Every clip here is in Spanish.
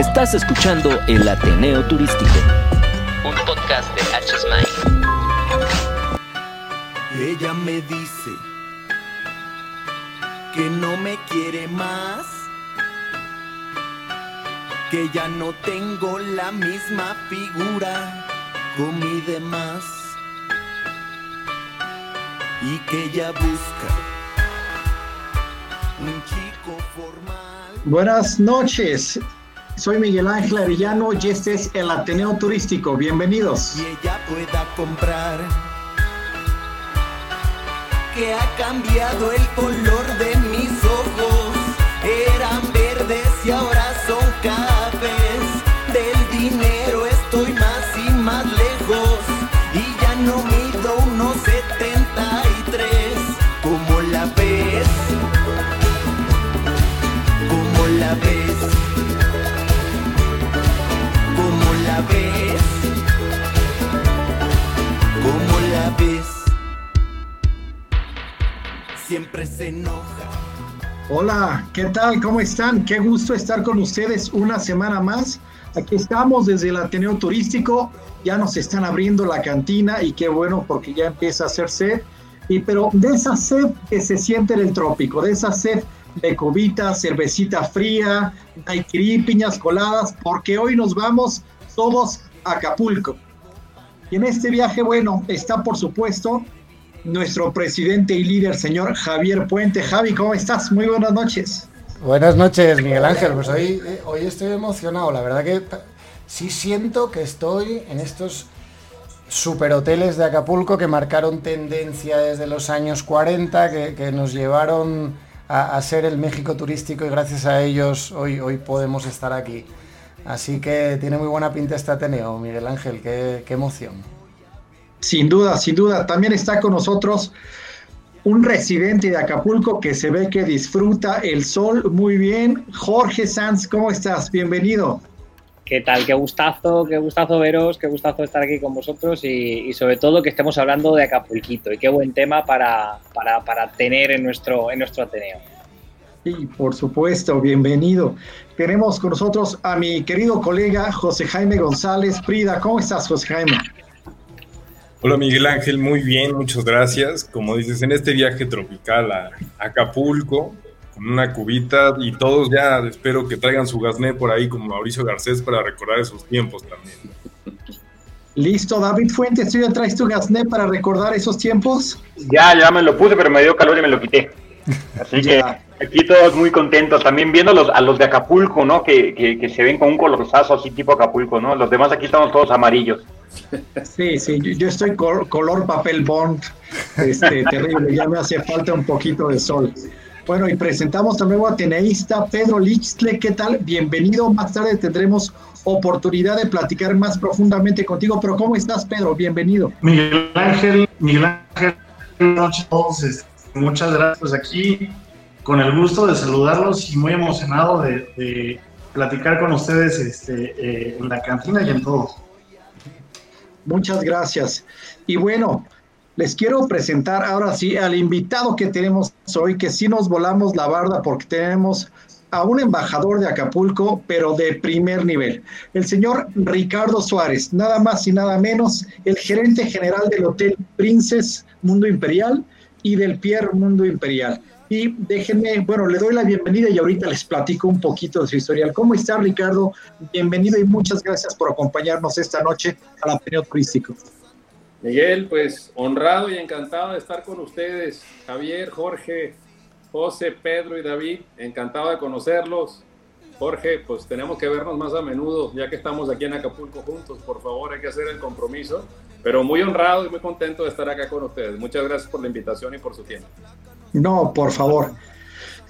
Estás escuchando El Ateneo Turístico, un podcast de h Ella me dice que no me quiere más, que ya no tengo la misma figura con mi demás y que ella busca un chico formal. Buenas noches. Soy Miguel Ángel Arellano y este es el Ateneo Turístico. Bienvenidos. Y ella pueda comprar. Que ha cambiado el color de mis Siempre se enoja. Hola, ¿qué tal? ¿Cómo están? Qué gusto estar con ustedes una semana más. Aquí estamos desde el Ateneo Turístico. Ya nos están abriendo la cantina y qué bueno porque ya empieza a hacer sed. Y pero de esa sed que se siente en el trópico, de esa sed de cobita, cervecita fría, daiquiri, piñas coladas, porque hoy nos vamos todos a Acapulco. Y en este viaje, bueno, está por supuesto nuestro presidente y líder, señor Javier Puente. Javi, ¿cómo estás? Muy buenas noches. Buenas noches, Miguel Ángel. Pues hoy, eh, hoy estoy emocionado. La verdad que sí siento que estoy en estos superhoteles de Acapulco que marcaron tendencia desde los años 40, que, que nos llevaron a, ser el México turístico y gracias a ellos hoy, hoy podemos estar aquí. Así que tiene muy buena pinta este Ateneo, Miguel Ángel, qué, qué emoción. Sin duda, sin duda. También está con nosotros un residente de Acapulco que se ve que disfruta el sol muy bien. Jorge Sanz, ¿cómo estás? Bienvenido. ¿Qué tal? Qué gustazo, qué gustazo veros, qué gustazo estar aquí con vosotros y, y sobre todo que estemos hablando de Acapulquito y qué buen tema para, para, para tener en nuestro, en nuestro Ateneo. Sí, por supuesto, bienvenido. Tenemos con nosotros a mi querido colega José Jaime González Prida. ¿Cómo estás, José Jaime? Hola Miguel Ángel, muy bien, muchas gracias. Como dices, en este viaje tropical a Acapulco, con una cubita y todos ya espero que traigan su gasné por ahí como Mauricio Garcés para recordar esos tiempos también. Listo, David Fuentes, ¿tú ya traes tu gasné para recordar esos tiempos? Ya, ya me lo puse, pero me dio calor y me lo quité. Así que aquí todos muy contentos. También viendo los, a los de Acapulco, ¿no? Que, que, que se ven con un colorzazo así tipo Acapulco, ¿no? Los demás aquí estamos todos amarillos. Sí, sí, yo, estoy col color papel bond, este, terrible, ya me hace falta un poquito de sol. Bueno, y presentamos al nuevo ateneísta Pedro Lichtle, ¿qué tal? Bienvenido, más tarde tendremos oportunidad de platicar más profundamente contigo, pero ¿cómo estás, Pedro? Bienvenido. Miguel Ángel, Miguel Ángel, buenas noches a todos, este, muchas gracias aquí, con el gusto de saludarlos y muy emocionado de, de platicar con ustedes este, eh, en la cantina y en todo. Muchas gracias. Y bueno, les quiero presentar ahora sí al invitado que tenemos hoy, que sí nos volamos la barda porque tenemos a un embajador de Acapulco, pero de primer nivel, el señor Ricardo Suárez, nada más y nada menos, el gerente general del Hotel Princess Mundo Imperial y del Pierre Mundo Imperial. Y déjenme, bueno, le doy la bienvenida y ahorita les platico un poquito de su historial. ¿Cómo está Ricardo? Bienvenido y muchas gracias por acompañarnos esta noche al Ateneo Turístico. Miguel, pues honrado y encantado de estar con ustedes. Javier, Jorge, José, Pedro y David, encantado de conocerlos. Jorge, pues tenemos que vernos más a menudo, ya que estamos aquí en Acapulco juntos. Por favor, hay que hacer el compromiso. Pero muy honrado y muy contento de estar acá con ustedes. Muchas gracias por la invitación y por su tiempo. No, por favor.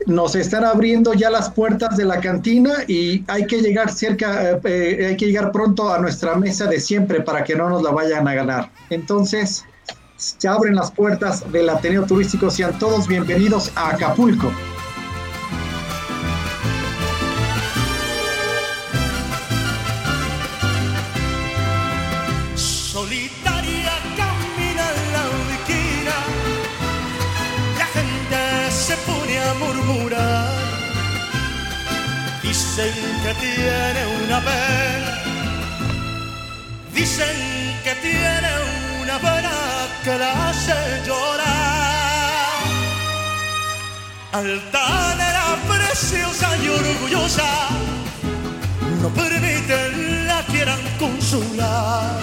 Nos están abriendo ya las puertas de la cantina y hay que llegar cerca, eh, hay que llegar pronto a nuestra mesa de siempre para que no nos la vayan a ganar. Entonces, se abren las puertas del Ateneo Turístico. Sean todos bienvenidos a Acapulco. Dicen que tiene una pena, dicen que tiene una pena que la hace llorar. Altanera preciosa y orgullosa, no permiten la quieran consolar.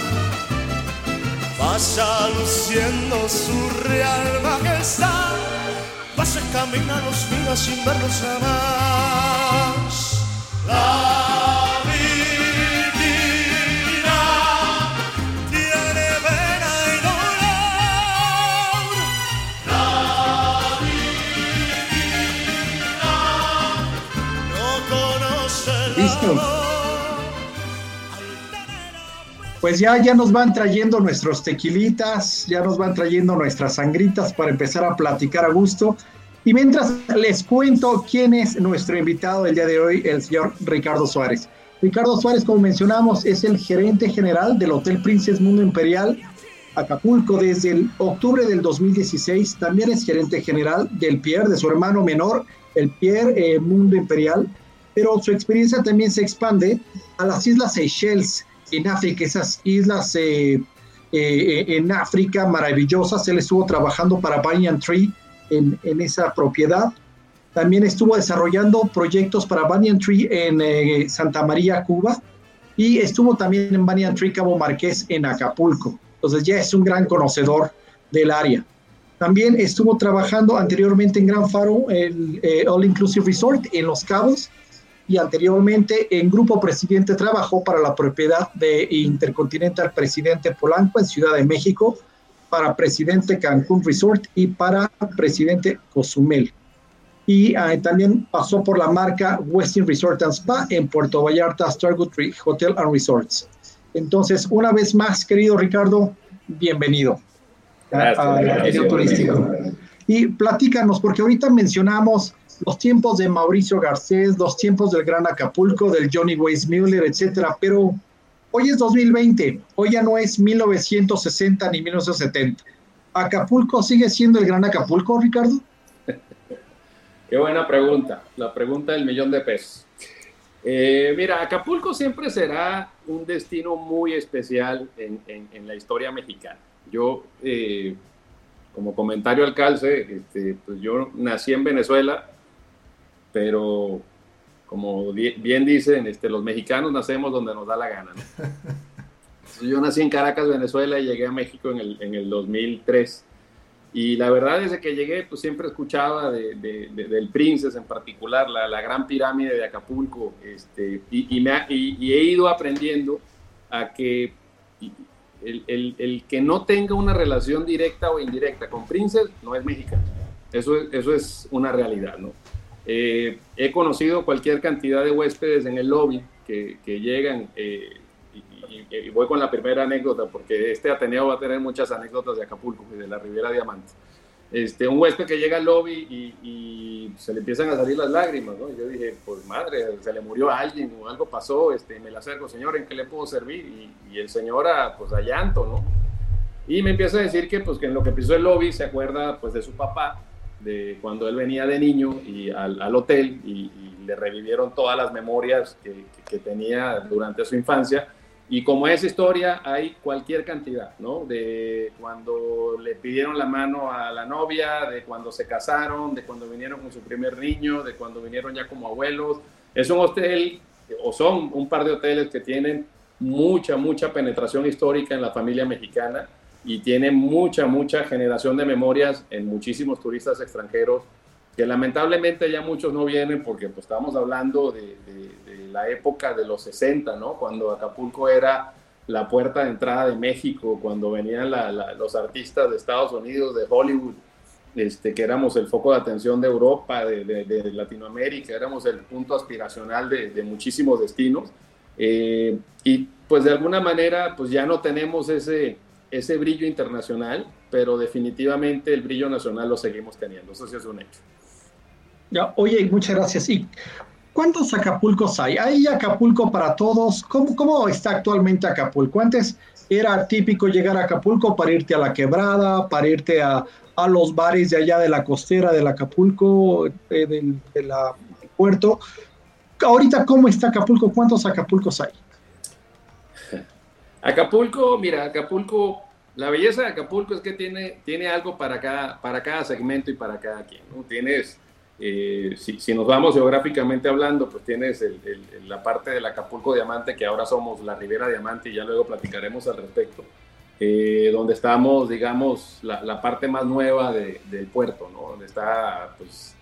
Pasa luciendo su real majestad, pasa camina los miras sin verlos jamás. Pues ya, ya nos van trayendo nuestros tequilitas, ya nos van trayendo nuestras sangritas para empezar a platicar a gusto. Y mientras les cuento quién es nuestro invitado del día de hoy, el señor Ricardo Suárez. Ricardo Suárez, como mencionamos, es el gerente general del Hotel Princess Mundo Imperial Acapulco desde el octubre del 2016. También es gerente general del Pierre, de su hermano menor, el Pierre eh, Mundo Imperial. Pero su experiencia también se expande a las Islas Seychelles en África, esas islas eh, eh, en África maravillosas. Él estuvo trabajando para Banyan Tree en, en esa propiedad. También estuvo desarrollando proyectos para Banyan Tree en eh, Santa María, Cuba. Y estuvo también en Banyan Tree Cabo Marqués en Acapulco. Entonces ya es un gran conocedor del área. También estuvo trabajando anteriormente en Gran Faro, el eh, All Inclusive Resort en Los Cabos, y anteriormente en Grupo Presidente trabajó para la propiedad de Intercontinental Presidente Polanco en Ciudad de México, para Presidente Cancún Resort y para Presidente Cozumel. Y eh, también pasó por la marca Westin Resort and Spa en Puerto Vallarta, Starwood Hotel and Resorts. Entonces, una vez más, querido Ricardo, bienvenido Gracias, a- gracias. Ateneo turístico. Y platícanos, porque ahorita mencionamos los tiempos de Mauricio Garcés, los tiempos del Gran Acapulco, del Johnny Weissmuller, etcétera, pero hoy es 2020, hoy ya no es 1960 ni 1970. ¿Acapulco sigue siendo el Gran Acapulco, Ricardo? Qué buena pregunta, la pregunta del millón de pesos. Eh, mira, Acapulco siempre será un destino muy especial en, en- la historia mexicana. Yo, eh, como comentario al calce, este, pues yo nací en Venezuela, pero como bien dicen, este, los mexicanos nacemos donde nos da la gana. ¿no? Entonces, yo nací en Caracas, Venezuela, y llegué a México en el, en el 2003. Y la verdad, desde que llegué, pues siempre escuchaba de, de- de- del Princess en particular, la, la gran pirámide de Acapulco, este, y, y me ha- y- y he ido aprendiendo a que el, el- el que no tenga una relación directa o indirecta con Princess no es mexicano. Eso es, eso es una realidad, ¿no? Eh, he conocido cualquier cantidad de huéspedes en el lobby que, que llegan, eh, y, y- y voy con la primera anécdota, porque este Ateneo va a tener muchas anécdotas de Acapulco y de la Riviera Diamante. Este, un huésped que llega al lobby y, y se le empiezan a salir las lágrimas, ¿no? Yo dije, pues madre, se le murió a alguien o algo pasó, este, me la acerco, señor, ¿en qué le puedo servir? Y, el señor, a, pues a llanto, ¿no? Y me empieza a decir que, pues, que en lo que pisó el lobby se acuerda, pues, de su papá, de cuando él venía de niño y al, al hotel y, y le revivieron todas las memorias que, que- tenía durante su infancia. Y como esa historia, hay cualquier cantidad, ¿no? De cuando le pidieron la mano a la novia, de cuando se casaron, de cuando vinieron con su primer niño, de cuando vinieron ya como abuelos. Es un hotel, o son un par de hoteles que tienen mucha, mucha penetración histórica en la familia mexicana y tiene mucha, mucha generación de memorias en muchísimos turistas extranjeros que lamentablemente ya muchos no vienen porque pues, estamos hablando de, de- de la época de los 60, ¿no? Cuando Acapulco era la puerta de entrada de México, cuando venían la- la- los artistas de Estados Unidos, de Hollywood, este, que éramos el foco de atención de Europa, de, de- Latinoamérica, éramos el punto aspiracional de muchísimos destinos. Eh, y pues de alguna manera pues ya no tenemos ese, ese brillo internacional, pero definitivamente el brillo nacional lo seguimos teniendo, eso sí es un hecho. Ya, oye, muchas gracias. ¿Y cuántos Acapulcos hay? ¿Hay Acapulco para todos? ¿Cómo, cómo está actualmente Acapulco? Antes era típico llegar a Acapulco para irte a la quebrada, para irte a, a los bares de allá de la costera del Acapulco, eh, del, puerto. ahorita, ¿cómo está Acapulco? ¿Cuántos Acapulcos hay? Acapulco, mira, Acapulco, la belleza de Acapulco es que tiene, tiene algo para cada, para cada segmento y para cada quien. ¿no? Tienes, eh, si, si, nos vamos geográficamente hablando, pues tienes la parte del Acapulco Diamante, que ahora somos la Ribera Diamante y ya luego platicaremos al respecto, eh, donde estamos, digamos, la, la parte más nueva de, del puerto, ¿no? donde está, pues,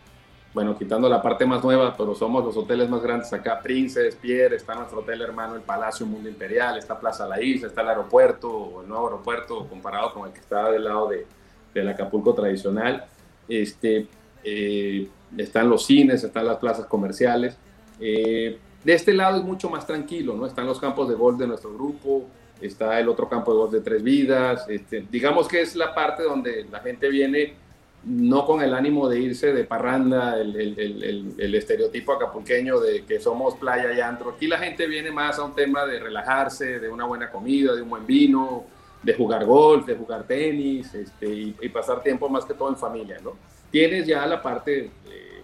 bueno, quitando la parte más nueva, pero somos los hoteles más grandes acá, Princes, Pierre, está nuestro hotel hermano, el Palacio Mundo Imperial, está Plaza La Isla, está el aeropuerto, el nuevo aeropuerto comparado con el que está del lado de, del Acapulco tradicional. Este, eh, están los cines, están las plazas comerciales. Eh, de este lado es mucho más tranquilo, ¿no? Están los campos de golf de nuestro grupo, está el otro campo de golf de Tres Vidas. Este, digamos que es la parte donde la gente viene no con el ánimo de irse de parranda, el, el, el, estereotipo acapulqueño de que somos playa y antro. Aquí la gente viene más a un tema de relajarse, de una buena comida, de un buen vino, de jugar golf, de jugar tenis este, y, pasar tiempo más que todo en familia, ¿no? Tienes ya la parte,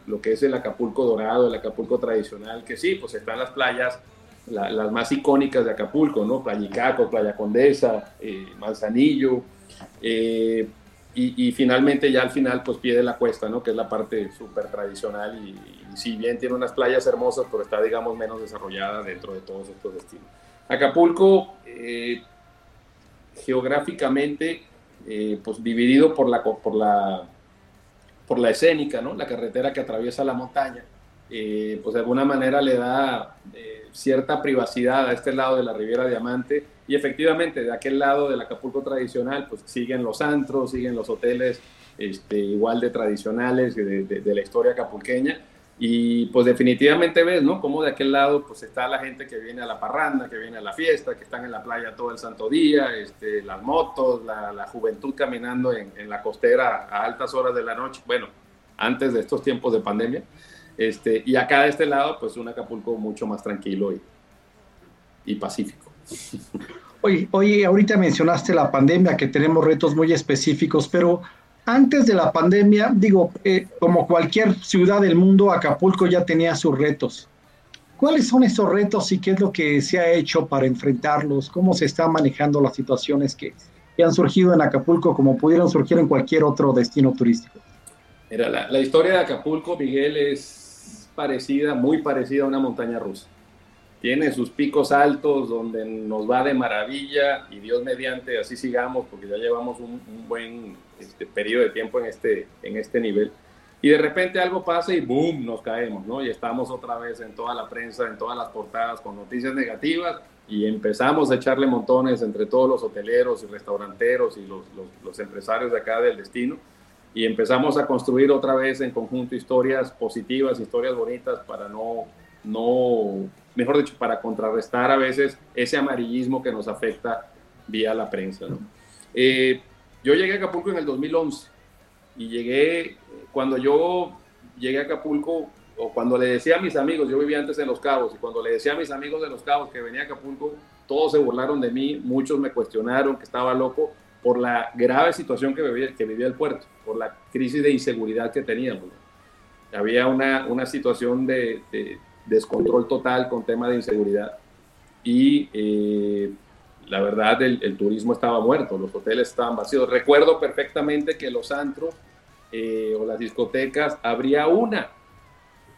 lo que es el Acapulco dorado, el Acapulco tradicional, que sí, pues están las playas, la, las más icónicas de Acapulco, ¿no? Playa Icaco, Playa Condesa, eh, Manzanillo, eh, y, y, finalmente ya al final pues pie de la cuesta, ¿no? Que es la parte súper tradicional y, si bien tiene unas playas hermosas, pero está digamos menos desarrollada dentro de todos estos destinos. Acapulco, eh, geográficamente, eh, pues dividido por la, por, la, por la escénica, ¿no? La carretera que atraviesa la montaña, eh, pues de alguna manera le da eh, cierta privacidad a este lado de la Riviera Diamante y efectivamente de aquel lado del Acapulco tradicional pues siguen los antros, siguen los hoteles este, igual de tradicionales de, de, de, la historia acapulqueña y pues definitivamente ves, ¿no? Como de aquel lado pues está la gente que viene a la parranda, que viene a la fiesta, que están en la playa todo el santo día, este, las motos, la, la juventud caminando en, en la costera a altas horas de la noche, bueno, antes de estos tiempos de pandemia. Este, y acá de este lado, pues un Acapulco mucho más tranquilo y, y pacífico. Oye, oye, ahorita mencionaste la pandemia, que tenemos retos muy específicos, pero antes de la pandemia, digo, eh, como cualquier ciudad del mundo, Acapulco ya tenía sus retos. ¿Cuáles son esos retos y qué es lo que se ha hecho para enfrentarlos? ¿Cómo se están manejando las situaciones que, que han surgido en Acapulco como pudieron surgir en cualquier otro destino turístico? Mira, la, la historia de Acapulco, Miguel, es parecida, muy parecida a una montaña rusa. Tiene sus picos altos donde nos va de maravilla y Dios mediante así sigamos porque ya llevamos un, un buen este, periodo de tiempo en este, en este nivel. Y de repente algo pasa y ¡boom! nos caemos, ¿no? Y estamos otra vez en toda la prensa, en todas las portadas con noticias negativas y empezamos a echarle montones entre todos los hoteleros y restauranteros y los, los, los empresarios de acá del destino y empezamos a construir otra vez en conjunto historias positivas, historias bonitas para no, no, mejor dicho, para contrarrestar a veces ese amarillismo que nos afecta vía la prensa. ¿no? Eh, yo llegué a Acapulco en el 2011 y llegué, cuando yo llegué a Acapulco, o cuando le decía a mis amigos, yo vivía antes en Los Cabos, y cuando le decía a mis amigos de Los Cabos que venía a Acapulco, todos se burlaron de mí, muchos me cuestionaron que estaba loco, por la grave situación que vivía, que vivía el puerto, por la crisis de inseguridad que teníamos. Había una, una situación de, de, descontrol total con tema de inseguridad y eh, la verdad el, el, turismo estaba muerto, los hoteles estaban vacíos. Recuerdo perfectamente que los antros eh, o las discotecas habría una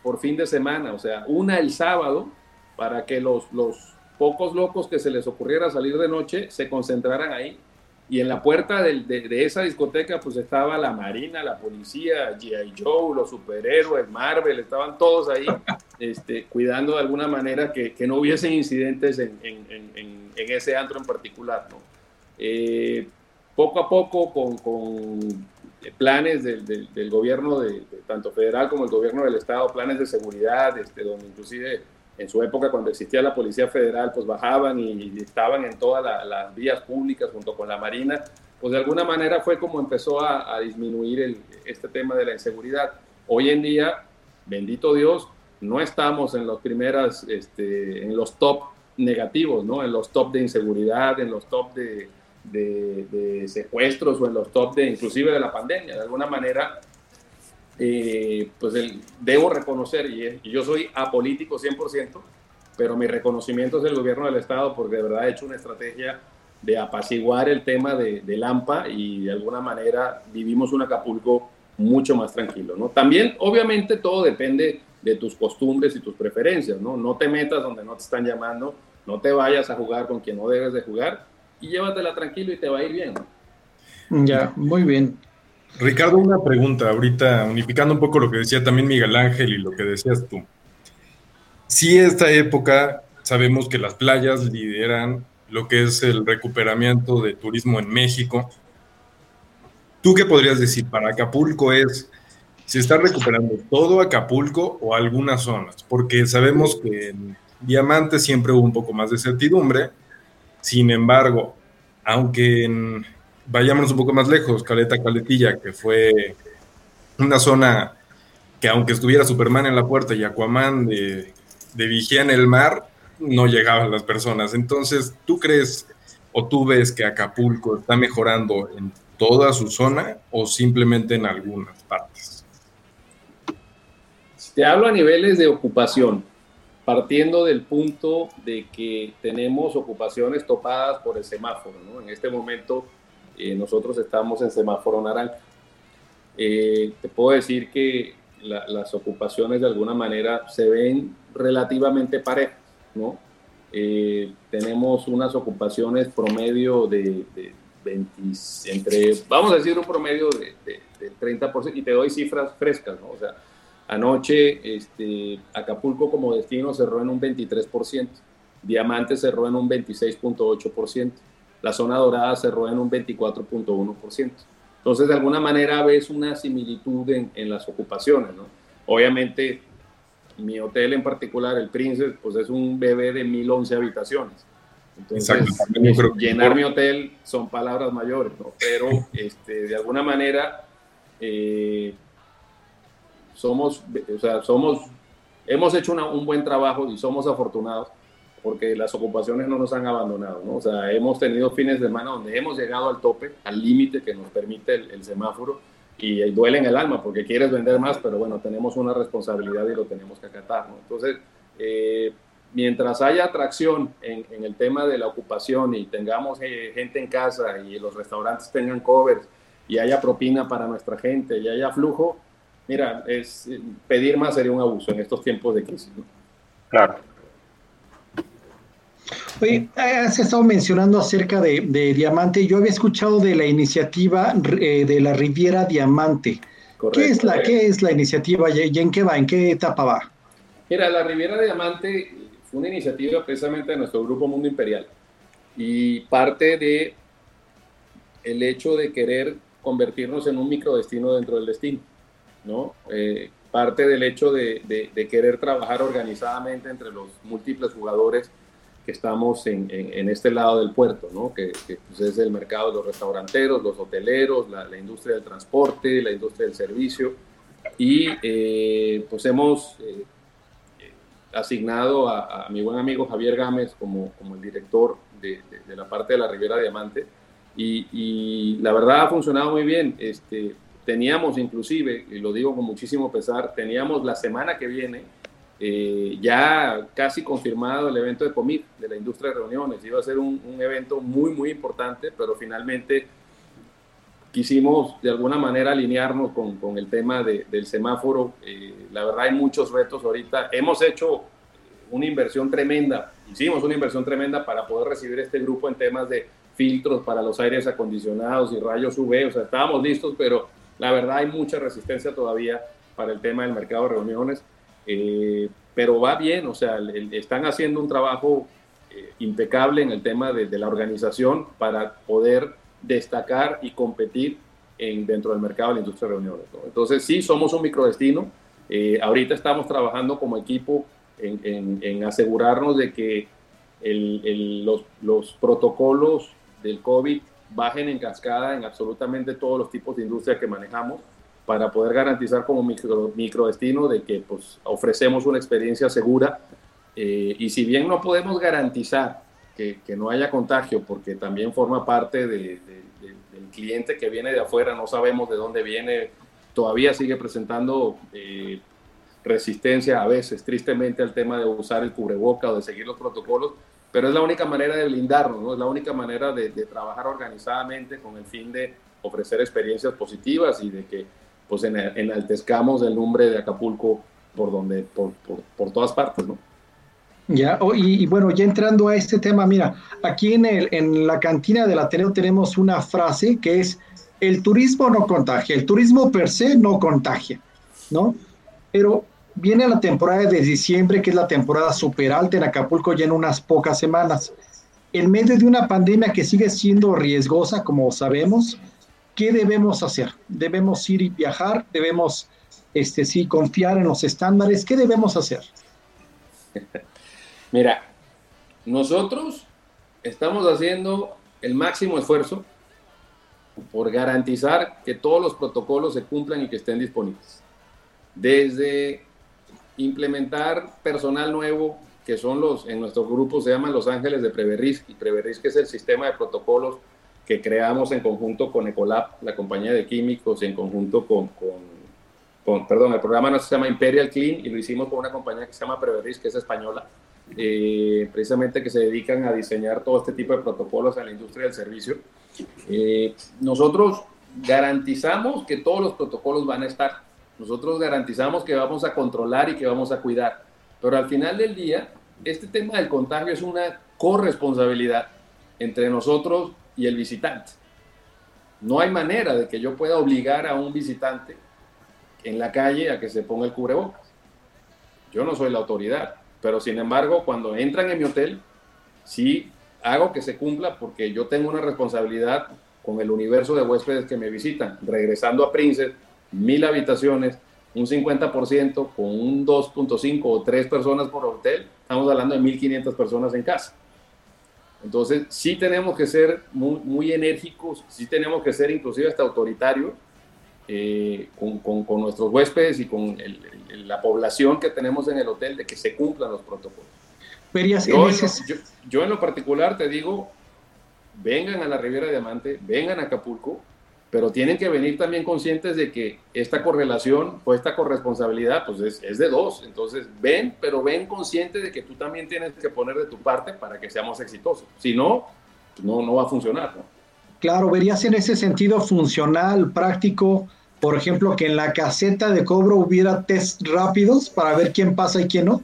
por fin de semana, o sea, una el sábado para que los, los pocos locos que se les ocurriera salir de noche se concentraran ahí y en la puerta de, de, de, esa discoteca pues estaba la Marina, la policía, G.I. Joe, los superhéroes, Marvel, estaban todos ahí este, cuidando de alguna manera que, que no hubiesen incidentes en, en, en, ese antro en particular. Eh, poco a poco con, con planes del, del, gobierno, de, tanto federal como el gobierno del estado, planes de seguridad, este, donde inclusive en su época cuando existía la Policía Federal, pues bajaban y, estaban en todas la, las vías públicas junto con la Marina, pues de alguna manera fue como empezó a, disminuir este tema de la inseguridad. Hoy en día, bendito Dios, no estamos en los primeras, este, en los top negativos, ¿no? En los top de inseguridad, en los top de, de secuestros o en los top de inclusive de la pandemia. De alguna manera eh, pues el, debo reconocer, y, y yo soy apolítico 100%, pero mi reconocimiento es el gobierno del Estado porque de verdad ha hecho una estrategia de apaciguar el tema de, de Lampa y de alguna manera vivimos un Acapulco mucho más tranquilo, ¿no? También, obviamente, todo depende de tus costumbres y tus preferencias, ¿no? No te metas donde no te están llamando, no te vayas a jugar con quien no debes de jugar y llévatela tranquilo y te va a ir bien, ¿no? Ya, muy bien. Ricardo, una pregunta ahorita, unificando un poco lo que decía también Miguel Ángel y lo que decías tú. Si esta época sabemos que las playas lideran lo que es el recuperamiento de turismo en México. ¿Tú qué podrías decir para Acapulco es, se está recuperando todo Acapulco o algunas zonas? Porque sabemos que en Diamante siempre hubo un poco más de certidumbre, sin embargo, aunque en, vayámonos un poco más lejos, Caleta Caletilla, que fue una zona que aunque estuviera Superman en la puerta y Aquaman de, de vigía en el mar, no llegaban las personas. Entonces, ¿tú crees o tú ves que Acapulco está mejorando en toda su zona o simplemente en algunas partes? Te hablo a niveles de ocupación, partiendo del punto de que tenemos ocupaciones topadas por el semáforo. ¿no? En este momento eh, nosotros estamos en semáforo naranja. Eh, te puedo decir que la, las ocupaciones de alguna manera se ven relativamente parejas. ¿no? Eh, tenemos unas ocupaciones promedio de, de 20, entre, vamos a decir un promedio de, de, del 30%, y te doy cifras frescas, ¿no? O sea, anoche este, Acapulco como destino cerró en un 23%, Diamante cerró en un 26.8%, la zona dorada cerró en un 24.1%. Entonces, de alguna manera ves una similitud en, en las ocupaciones, ¿no? Obviamente, mi hotel en particular, el Princess, pues es un bebé de 1011 habitaciones. Entonces, Exacto. llenar mi hotel son palabras mayores, ¿no? Pero este, de alguna manera eh, somos, o sea, somos, hemos hecho una, un buen trabajo y somos afortunados porque las ocupaciones no nos han abandonado, ¿no? O sea, hemos tenido fines de semana donde hemos llegado al tope, al límite que nos permite el, el semáforo y duele en el alma porque quieres vender más, pero bueno, tenemos una responsabilidad y lo tenemos que acatar. ¿no? Entonces, eh, mientras haya atracción en, en, el tema de la ocupación y tengamos eh, gente en casa y los restaurantes tengan covers y haya propina para nuestra gente y haya flujo, mira, es, pedir más sería un abuso en estos tiempos de crisis. ¿no? Claro. Oye, has estado mencionando acerca de, de, Diamante. Yo había escuchado de la iniciativa eh, de la Riviera Diamante. Correcto. ¿Qué es la, qué es la iniciativa y en qué va? ¿En qué etapa va? Mira, la Riviera Diamante fue una iniciativa precisamente de nuestro grupo Mundo Imperial y parte de el hecho de querer convertirnos en un microdestino dentro del destino, ¿no? Eh, parte del hecho de, de, de querer trabajar organizadamente entre los múltiples jugadores que estamos en, en, en, este lado del puerto, ¿no? que, que pues es el mercado de los restauranteros, los hoteleros, la, la industria del transporte, la industria del servicio, y eh, pues hemos eh, asignado a, a, mi buen amigo Javier Gámez como, como el director de, de, de, la parte de la Riviera Diamante, y, y, la verdad ha funcionado muy bien. Este, teníamos inclusive, y lo digo con muchísimo pesar, teníamos la semana que viene eh, ya casi confirmado el evento de COMIT, de la industria de reuniones. Iba a ser un, un evento muy, muy importante, pero finalmente quisimos de alguna manera alinearnos con, con el tema de, del semáforo. Eh, la verdad hay muchos retos ahorita. Hemos hecho una inversión tremenda, hicimos una inversión tremenda para poder recibir este grupo en temas de filtros para los aires acondicionados y rayos UV. O sea, estábamos listos, pero la verdad hay mucha resistencia todavía para el tema del mercado de reuniones. Eh, pero va bien, o sea, están haciendo un trabajo eh, impecable en el tema de, la organización para poder destacar y competir en, dentro del mercado de la industria de reuniones. Entonces, sí, somos un microdestino. Eh, ahorita estamos trabajando como equipo en, en, en asegurarnos de que los, los protocolos del COVID bajen en cascada en absolutamente todos los tipos de industria que manejamos para poder garantizar como micro, microdestino de que pues, ofrecemos una experiencia segura eh, y si bien no podemos garantizar que, que, no haya contagio porque también forma parte de, de, de, del cliente que viene de afuera, no sabemos de dónde viene, todavía sigue presentando eh, resistencia a veces, tristemente, al tema de usar el cubreboca o de seguir los protocolos, pero es la única manera de blindarnos, ¿no? es la única manera de, de trabajar organizadamente con el fin de ofrecer experiencias positivas y de que pues en- enaltezcamos el nombre de Acapulco por donde por, por, por todas partes, ¿no? Ya, oh, y, y bueno, ya entrando a este tema, mira, aquí en, el, en la cantina del Ateneo tenemos una frase que es, el turismo no contagia, el turismo per se no contagia, ¿no? Pero viene la temporada de diciembre, que es la temporada super alta en Acapulco ya en unas pocas semanas. En medio de una pandemia que sigue siendo riesgosa, como sabemos, ¿qué debemos hacer? ¿Debemos ir y viajar? ¿Debemos, este, sí, confiar en los estándares? ¿Qué debemos hacer? Mira, nosotros estamos haciendo el máximo esfuerzo por garantizar que todos los protocolos se cumplan y que estén disponibles. Desde implementar personal nuevo, que son los, en nuestro grupo se llaman Los Ángeles de Preverrisc, y Preverrisc es el sistema de protocolos que creamos en conjunto con Ecolab, la compañía de químicos, y en conjunto con, con, con- perdón, el programa no se llama Imperial Clean y lo hicimos con una compañía que se llama Preverrisc, que es española, eh, precisamente que se dedican a diseñar todo este tipo de protocolos a la industria del servicio. Eh, nosotros garantizamos que todos los protocolos van a estar. Nosotros garantizamos que vamos a controlar y que vamos a cuidar. Pero al final del día, este tema del contagio es una corresponsabilidad entre nosotros y el visitante. No hay manera de que yo pueda obligar a un visitante en la calle a que se ponga el cubrebocas. Yo no soy la autoridad, pero sin embargo, cuando entran en mi hotel, sí hago que se cumpla porque yo tengo una responsabilidad con el universo de huéspedes que me visitan. Regresando a Princess, mil habitaciones, un 50% con un 2.5 o 3 personas por hotel, estamos hablando de 1.500 personas en casa. Entonces, sí tenemos que ser muy, muy enérgicos, sí tenemos que ser inclusive hasta autoritarios eh, con, con- con nuestros huéspedes y con el- el- la población que tenemos en el hotel de que se cumplan los protocolos. Verías en Yo, en lo- yo- yo en lo particular te digo, vengan a la Riviera Diamante, vengan a Acapulco, pero tienen que venir también conscientes de que esta correlación o esta corresponsabilidad pues es, es de dos. Entonces ven, pero ven conscientes de que tú también tienes que poner de tu parte para que seamos exitosos. Si no, pues no, no va a funcionar. ¿no? Claro, verías en ese sentido funcional, práctico, por ejemplo, que en la caseta de cobro hubiera test rápidos para ver quién pasa y quién no.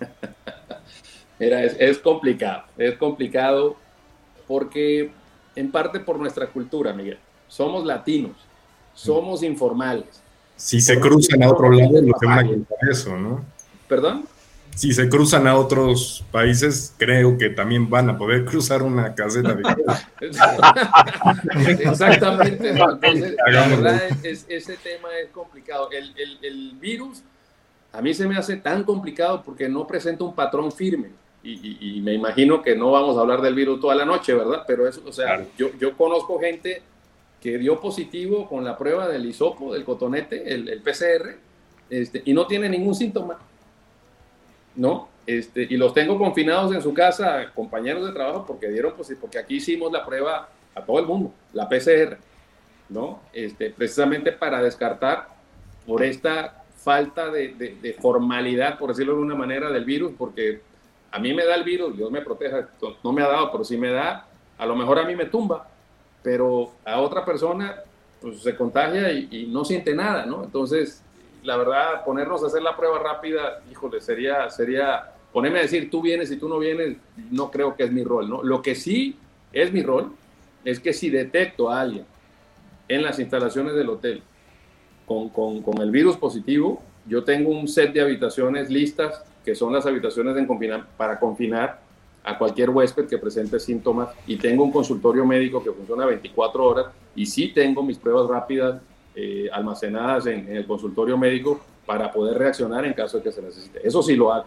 Mira, es, es complicado, es complicado porque en parte por nuestra cultura, Miguel. Somos latinos, somos informales. Si se cruzan a otro lado, lo que van a contar eso, ¿no? ¿Perdón? Si se cruzan a otros países, creo que también van a poder cruzar una caseta de Exactamente. Entonces, la verdad es, es- ese tema es complicado. El, el- el virus a mí se me hace tan complicado porque no presenta un patrón firme. Y, y- y me imagino que no vamos a hablar del virus toda la noche, ¿verdad? Pero eso, o sea, yo, yo conozco gente que dio positivo con la prueba del hisopo, del cotonete, el, el PCR, este, y no tiene ningún síntoma. ¿no? Este, y los tengo confinados en su casa, compañeros de trabajo, porque dieron, pues, porque aquí hicimos la prueba a todo el mundo, la PCR, ¿no? Este, precisamente para descartar por esta falta de, de- de formalidad, por decirlo de una manera, del virus, porque a mí me da el virus, Dios me proteja, no me ha dado, pero si me da, a lo mejor a mí me tumba, pero a otra persona pues, se contagia y, y no siente nada, ¿no? Entonces, la verdad, ponernos a hacer la prueba rápida, híjole, sería, sería, ponerme a decir, tú vienes y tú no vienes, no creo que es mi rol, ¿no? Lo que sí es mi rol es que si detecto a alguien en las instalaciones del hotel con, con- con el virus positivo, yo tengo un set de habitaciones listas, que son las habitaciones en para confinar a cualquier huésped que presente síntomas y tengo un consultorio médico que funciona 24 horas y sí tengo mis pruebas rápidas eh, almacenadas en, en el consultorio médico para poder reaccionar en caso de que se necesite. Eso sí lo hago,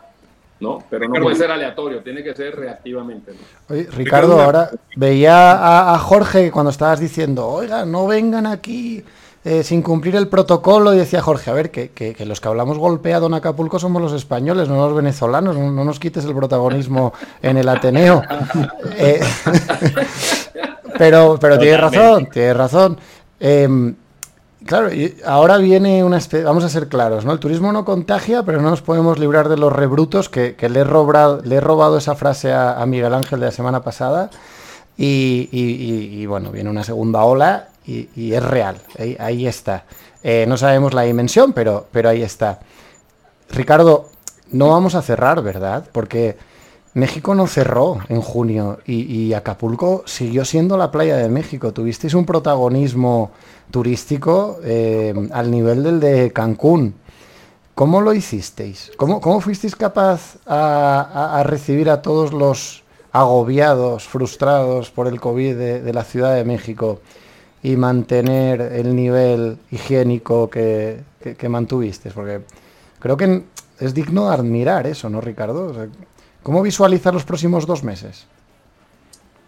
¿no? Pero no puede ser aleatorio, tiene que ser reactivamente. ¿no? Oye, Ricardo, ahora veía a, a Jorge cuando estabas diciendo, oiga, no vengan aquí eh, sin cumplir el protocolo, y decía Jorge, a ver, que, que- que los que hablamos golpeado en Acapulco somos los españoles, no los venezolanos, no, no nos quites el protagonismo en el Ateneo. Eh, pero pero tienes razón, tienes razón. Em, Claro, y ahora viene una especie, vamos a ser claros, ¿no? El turismo no contagia, pero no nos podemos librar de los rebrutos, que, que le, he robado, le he robado esa frase a, a Miguel Ángel de la semana pasada, y, y- y- y, bueno, viene una segunda ola y, es real, ahí, está. Eh, no sabemos la dimensión, pero, pero ahí está. Ricardo, no vamos a cerrar, ¿verdad? Porque México no cerró en junio y, Acapulco siguió siendo la playa de México. Tuvisteis un protagonismo turístico eh, al nivel del de Cancún. ¿Cómo lo hicisteis? ¿Cómo, cómo fuisteis capaz a, recibir a todos los agobiados, frustrados por el COVID de la Ciudad de México y mantener el nivel higiénico que, que- que mantuvisteis? Porque creo que es digno de admirar eso, ¿no, Ricardo? ¿Cómo visualizar los próximos dos meses?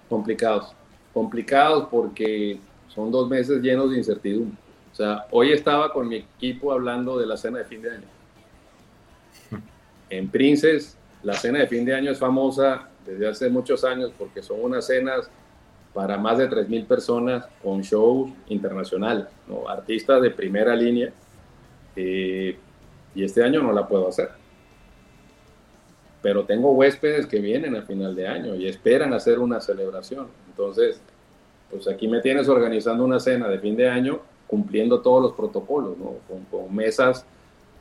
complicados. Complicados porque son dos meses llenos de incertidumbre. O sea, hoy estaba con mi equipo hablando de la cena de fin de año. En Princes, la cena de fin de año es famosa desde hace muchos años porque son unas cenas para más de 3.000 personas con shows internacionales, ¿no? artistas de primera línea. eh, y este año no la puedo hacer. Pero tengo huéspedes que vienen al final de año y esperan hacer una celebración. Entonces, pues aquí me tienes organizando una cena de fin de año cumpliendo todos los protocolos, ¿no? con, con mesas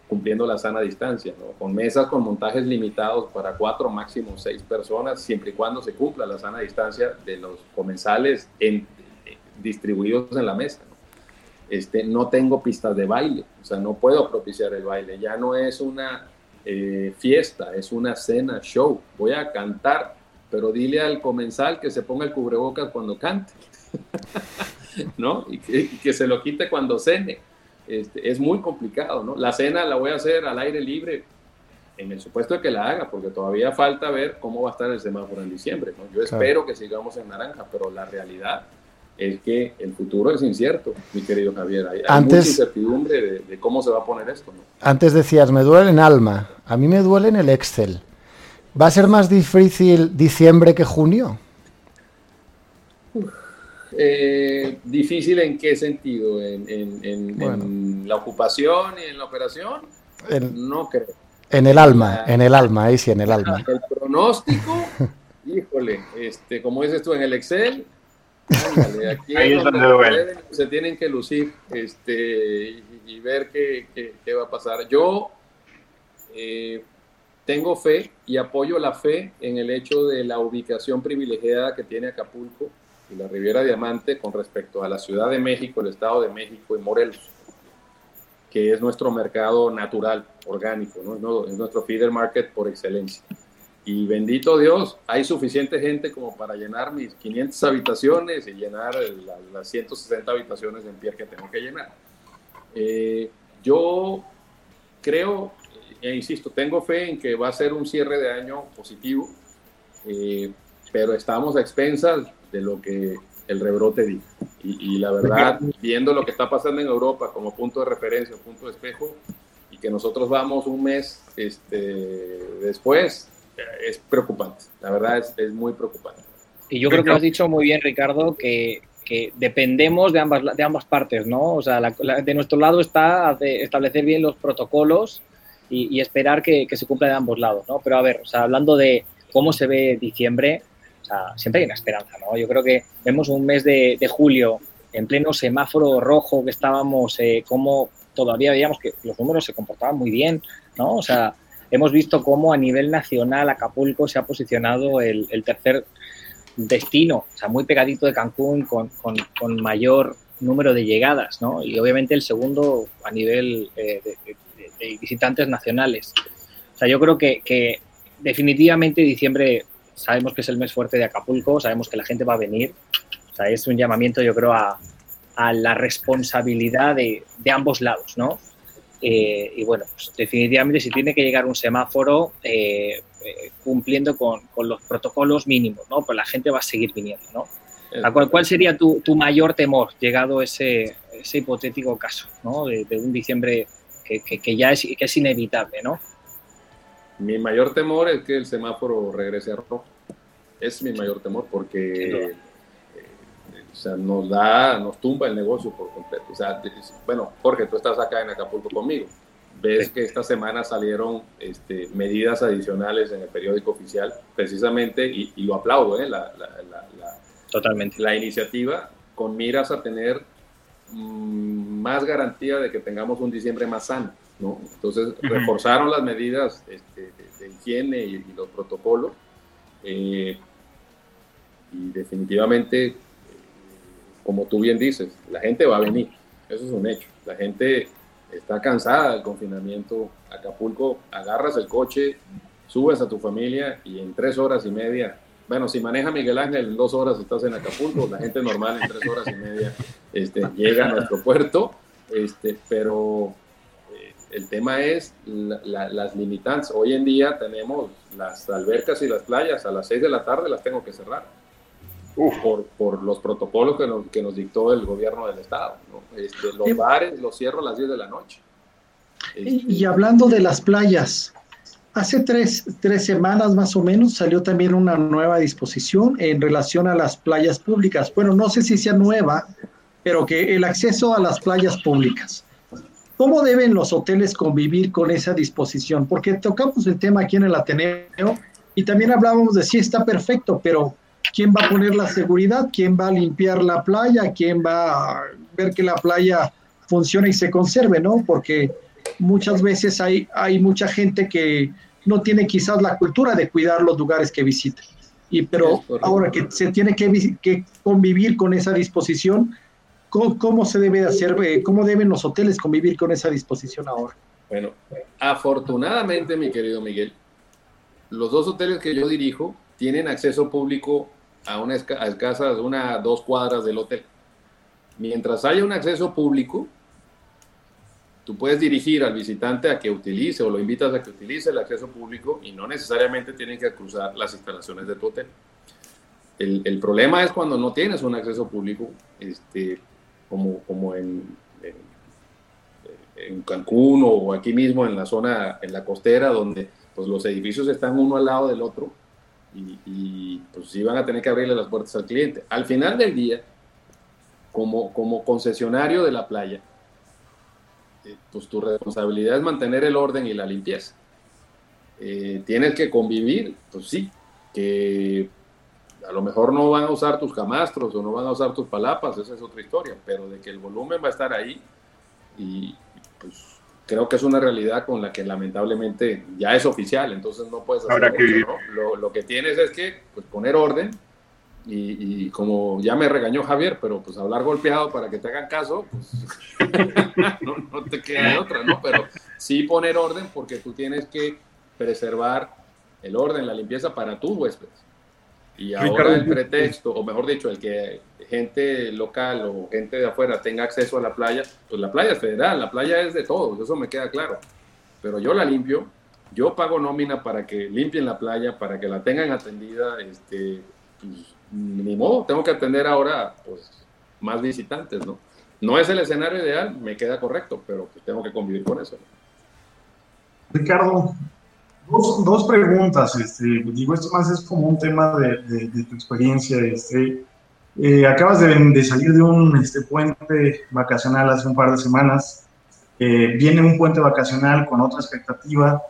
cumpliendo la sana distancia, ¿no? con mesas con montajes limitados para cuatro, máximo seis personas, siempre y cuando se cumpla la sana distancia de los comensales en- eh, distribuidos en la mesa. ¿no? Este, no tengo pistas de baile, o sea, no puedo propiciar el baile, ya no es una eh, fiesta, es una cena, show, voy a cantar, pero dile al comensal que se ponga el cubrebocas cuando cante, ¿no? Y que, y que se lo quite cuando cene. Este, es muy complicado, ¿no? La cena la voy a hacer al aire libre, en el supuesto de que la haga, porque todavía falta ver cómo va a estar el semáforo en diciembre, ¿no? Yo Claro. espero que sigamos en naranja, pero la realidad es que el futuro es incierto, mi querido Javier. Hay, hay Antes- mucha incertidumbre de, de cómo se va a poner esto, ¿no? Antes decías, me duele en alma. A mí me duele en el Excel. ¿Va a ser más difícil diciembre que junio? Eh, ¿Difícil en qué sentido? ¿En, en- en- Bueno. en la ocupación y en la operación? En, No creo. en el alma, en el alma, ahí sí, en el alma. El pronóstico, híjole, este, como dices tú en el Excel, ándale, aquí Ahí es es donde donde duele. pueden- se tienen que lucir este, y, y ver qué, qué- qué va a pasar. Yo eh, tengo fe y apoyo la fe en el hecho de la ubicación privilegiada que tiene Acapulco y la Riviera Diamante con respecto a la Ciudad de México, el Estado de México y Morelos que es nuestro mercado natural, orgánico, ¿no? Es nuestro feeder market por excelencia. Y bendito Dios, hay suficiente gente como para llenar mis 500 habitaciones y llenar la- las 160 habitaciones en pie que tengo que llenar. Eh, yo creo, e insisto, tengo fe en que va a ser un cierre de año positivo, eh, pero estamos a expensas de lo que el rebrote diga. Y, y la verdad, viendo lo que está pasando en Europa como punto de referencia, punto de espejo, y que nosotros vamos un mes este, después, es preocupante. La verdad es, es muy preocupante. Y yo creo que has dicho muy bien, Ricardo, que, que dependemos de ambas, de ambas partes, ¿no? O sea, la- la- de nuestro lado está de establecer bien los protocolos y, y esperar que, que se cumpla de ambos lados, ¿no? Pero a ver, o sea, hablando de cómo se ve diciembre, siempre hay una esperanza, ¿no? Yo creo que vemos un mes de, julio en pleno semáforo rojo que estábamos, eh, como todavía veíamos que los números se comportaban muy bien, ¿no? O sea, hemos visto cómo a nivel nacional Acapulco se ha posicionado el, tercer destino, o sea, muy pegadito de Cancún con, con- mayor número de llegadas, ¿no? Y obviamente el segundo a nivel eh, de, visitantes nacionales. O sea, yo creo que definitivamente diciembre sabemos que es el mes fuerte de Acapulco, sabemos que la gente va a venir, o sea, es un llamamiento yo creo a, a la responsabilidad de, de ambos lados, ¿no? Eh, y bueno, pues definitivamente si tiene que llegar un semáforo eh, eh, cumpliendo con, con los protocolos mínimos, ¿no? Pues la gente va a seguir viniendo, ¿no? ¿A cuál, cuál sería tu, tu mayor temor llegado ese, ese hipotético caso, ¿no? De, de un diciembre que, que- que ya es, que es inevitable, ¿no? Mi mayor temor es que el semáforo regrese a rojo. Es mi mayor temor porque eh, o sea, nos da, nos tumba el negocio por completo. O sea, bueno, Jorge, tú estás acá en Acapulco conmigo. Ves que esta semana salieron este, medidas adicionales en el periódico oficial, precisamente, y, y lo aplaudo, ¿eh? la, la- la- la- Totalmente. la iniciativa con miras a tener mm, más garantía de que tengamos un diciembre más sano. ¿No? Entonces, reforzaron las medidas este, de, de higiene y, y los protocolos. eh, y definitivamente, eh, como tú bien dices, la gente va a venir. Eso es un hecho. La gente está cansada del confinamiento. Acapulco, agarras el coche, subes a tu familia y en tres horas y media, bueno, si maneja Miguel Ángel, en dos horas estás en Acapulco, la gente normal en tres horas y media este, llega a nuestro puerto, este, pero el tema es la- la- las limitantes. Hoy en día tenemos las albercas y las playas a las seis de la tarde las tengo que cerrar. Por, por los protocolos que nos, que nos dictó el gobierno del estado. ¿no? Este, los bares los cierro a las 10 de la noche. Y, y hablando de las playas, hace tres, tres semanas más o menos salió también una nueva disposición en relación a las playas públicas. Bueno, no sé si sea nueva, pero que el acceso a las playas públicas. ¿Cómo deben los hoteles convivir con esa disposición? Porque tocamos el tema aquí en el Ateneo y también hablábamos de si está perfecto, pero ¿quién va a poner la seguridad? ¿Quién va a limpiar la playa? ¿Quién va a ver que la playa funcione y se conserve? ¿No? Porque muchas veces hay, hay mucha gente que no tiene quizás la cultura de cuidar los lugares que visita. Y pero ahora que se tiene que, que convivir con esa disposición, ¿cómo, se debe hacer? eh, ¿Cómo deben los hoteles convivir con esa disposición ahora? Bueno, afortunadamente, mi querido Miguel, los dos hoteles que yo dirijo tienen acceso público a una escasas una dos cuadras del hotel. Mientras haya un acceso público, tú puedes dirigir al visitante a que utilice o lo invitas a que utilice el acceso público y no necesariamente tienen que cruzar las instalaciones de tu hotel. El, el problema es cuando no tienes un acceso público, este, como, como en, en- Cancún o aquí mismo en la zona, en la costera, donde pues los edificios están uno al lado del otro y, y, pues sí van a tener que abrirle las puertas al cliente. Al final del día, como, como concesionario de la playa, eh, pues tu responsabilidad es mantener el orden y la limpieza. Eh, tienes que convivir, pues sí, que a lo mejor no van a usar tus camastros o no van a usar tus palapas, esa es otra historia, pero de que el volumen va a estar ahí y pues creo que es una realidad con la que lamentablemente ya es oficial, entonces no puedes hacer Habrá que mucho, vivir. ¿no? Lo, lo que tienes es que pues, poner orden y, y como ya me regañó Javier, pero pues hablar golpeado para que te hagan caso, pues no, no te queda de otra, ¿no? Pero sí poner orden porque tú tienes que preservar el orden, la limpieza para tus huéspedes. Y ahora Ricardo, el pretexto, o mejor dicho, el que gente local o gente de afuera tenga acceso a la playa, pues la playa es federal, la playa es de todos, eso me queda claro. Pero yo la limpio, yo pago nómina para que limpien la playa, para que la tengan atendida, este, pues, ni modo, tengo que atender ahora pues, más visitantes, ¿no? No es el escenario ideal, me queda correcto, pero pues, tengo que convivir con eso. Ricardo, dos, dos preguntas. Este, digo, esto más es como un tema de, de- de tu experiencia. Este, eh, acabas de, de salir de un este, puente vacacional hace un par de semanas. Eh, viene un puente vacacional con otra expectativa.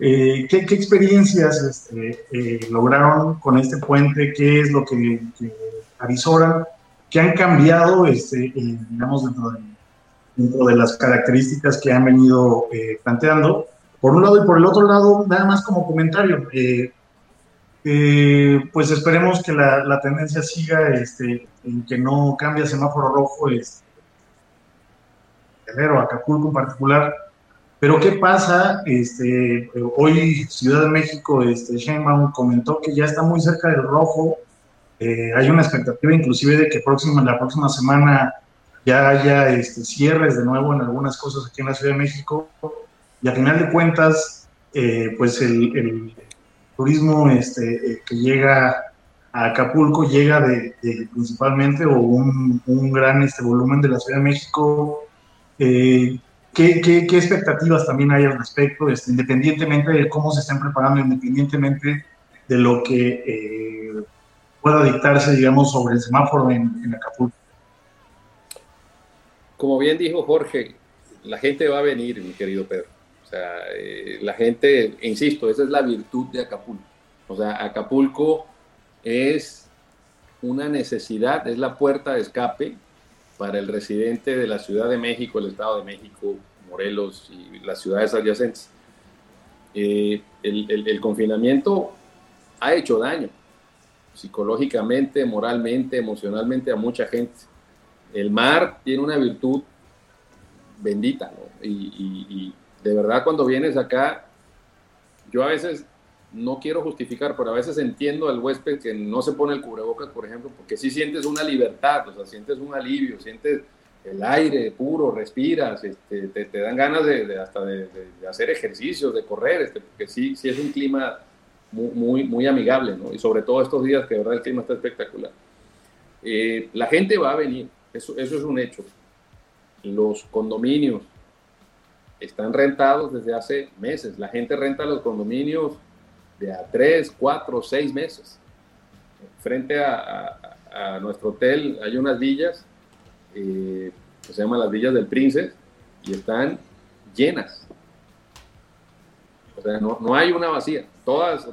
Eh, ¿qué, qué experiencias este, eh, lograron con este puente? ¿Qué es lo que, que avisoran? ¿Qué han cambiado, este, digamos, dentro de, dentro de las características que han venido eh, planteando? Por un lado y por el otro lado, nada más como comentario, eh, eh, pues esperemos que la, tendencia siga este, en que no cambie semáforo rojo, es Guerrero, Acapulco en particular. Pero ¿qué pasa? Este, hoy Ciudad de México, este, Sheinbaum comentó que ya está muy cerca del rojo. Eh, hay una expectativa inclusive de que próxima, la próxima semana ya haya este, cierres de nuevo en algunas cosas aquí en la Ciudad de México y a final de cuentas, eh, pues el, turismo este, eh, que llega a Acapulco llega de, principalmente o un, un gran este, volumen de la Ciudad de México. Eh, ¿qué, qué, expectativas también hay al respecto? Este, independientemente de cómo se estén preparando, independientemente de lo que pueda dictarse, digamos, sobre el semáforo en, en Acapulco. Como bien dijo Jorge, la gente va a venir, mi querido Pedro. O sea, eh, la gente, insisto, esa es la virtud de Acapulco. O sea, Acapulco es una necesidad, es la puerta de escape para el residente de la Ciudad de México, el Estado de México, Morelos y las ciudades adyacentes. Eh, el, confinamiento ha hecho daño psicológicamente, moralmente, emocionalmente a mucha gente. El mar tiene una virtud bendita, ¿no? De verdad cuando vienes acá, yo a veces no quiero justificar, pero a veces entiendo al huésped que no se pone el cubrebocas, por ejemplo, porque sí sientes una libertad, o sea, sientes un alivio, sientes el aire puro, respiras, este, te, dan ganas de, hasta de, hacer ejercicios, de correr, este, porque sí, sí es un clima muy, muy, muy amigable, ¿no? Y sobre todo estos días que de verdad el clima está espectacular. Eh, la gente va a venir, eso, eso es un hecho. Los condominios están rentados desde hace meses. La gente renta los condominios de a tres, cuatro, seis meses. Frente a, nuestro hotel hay unas villas eh, se llaman las villas del Princes y están llenas. O sea, no, no hay una vacía. Todas,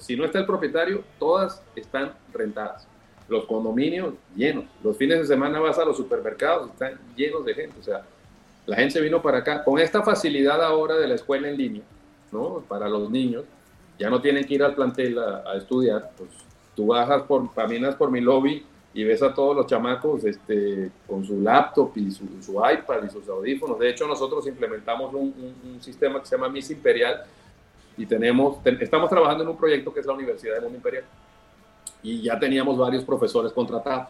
si no está el propietario, todas están rentadas. Los condominios llenos. Los fines de semana vas a los supermercados, están llenos de gente. O sea, la gente vino para acá. Con esta facilidad ahora de la escuela en línea, ¿no? Para los niños, ya no tienen que ir al plantel a, estudiar. Pues tú bajas por, caminas por mi lobby y ves a todos los chamacos este, con su laptop y su, iPad y sus audífonos. De hecho, nosotros implementamos un, un- un sistema que se llama Miss Imperial y tenemos, ten- estamos trabajando en un proyecto que es la Universidad de Mundo Imperial y ya teníamos varios profesores contratados.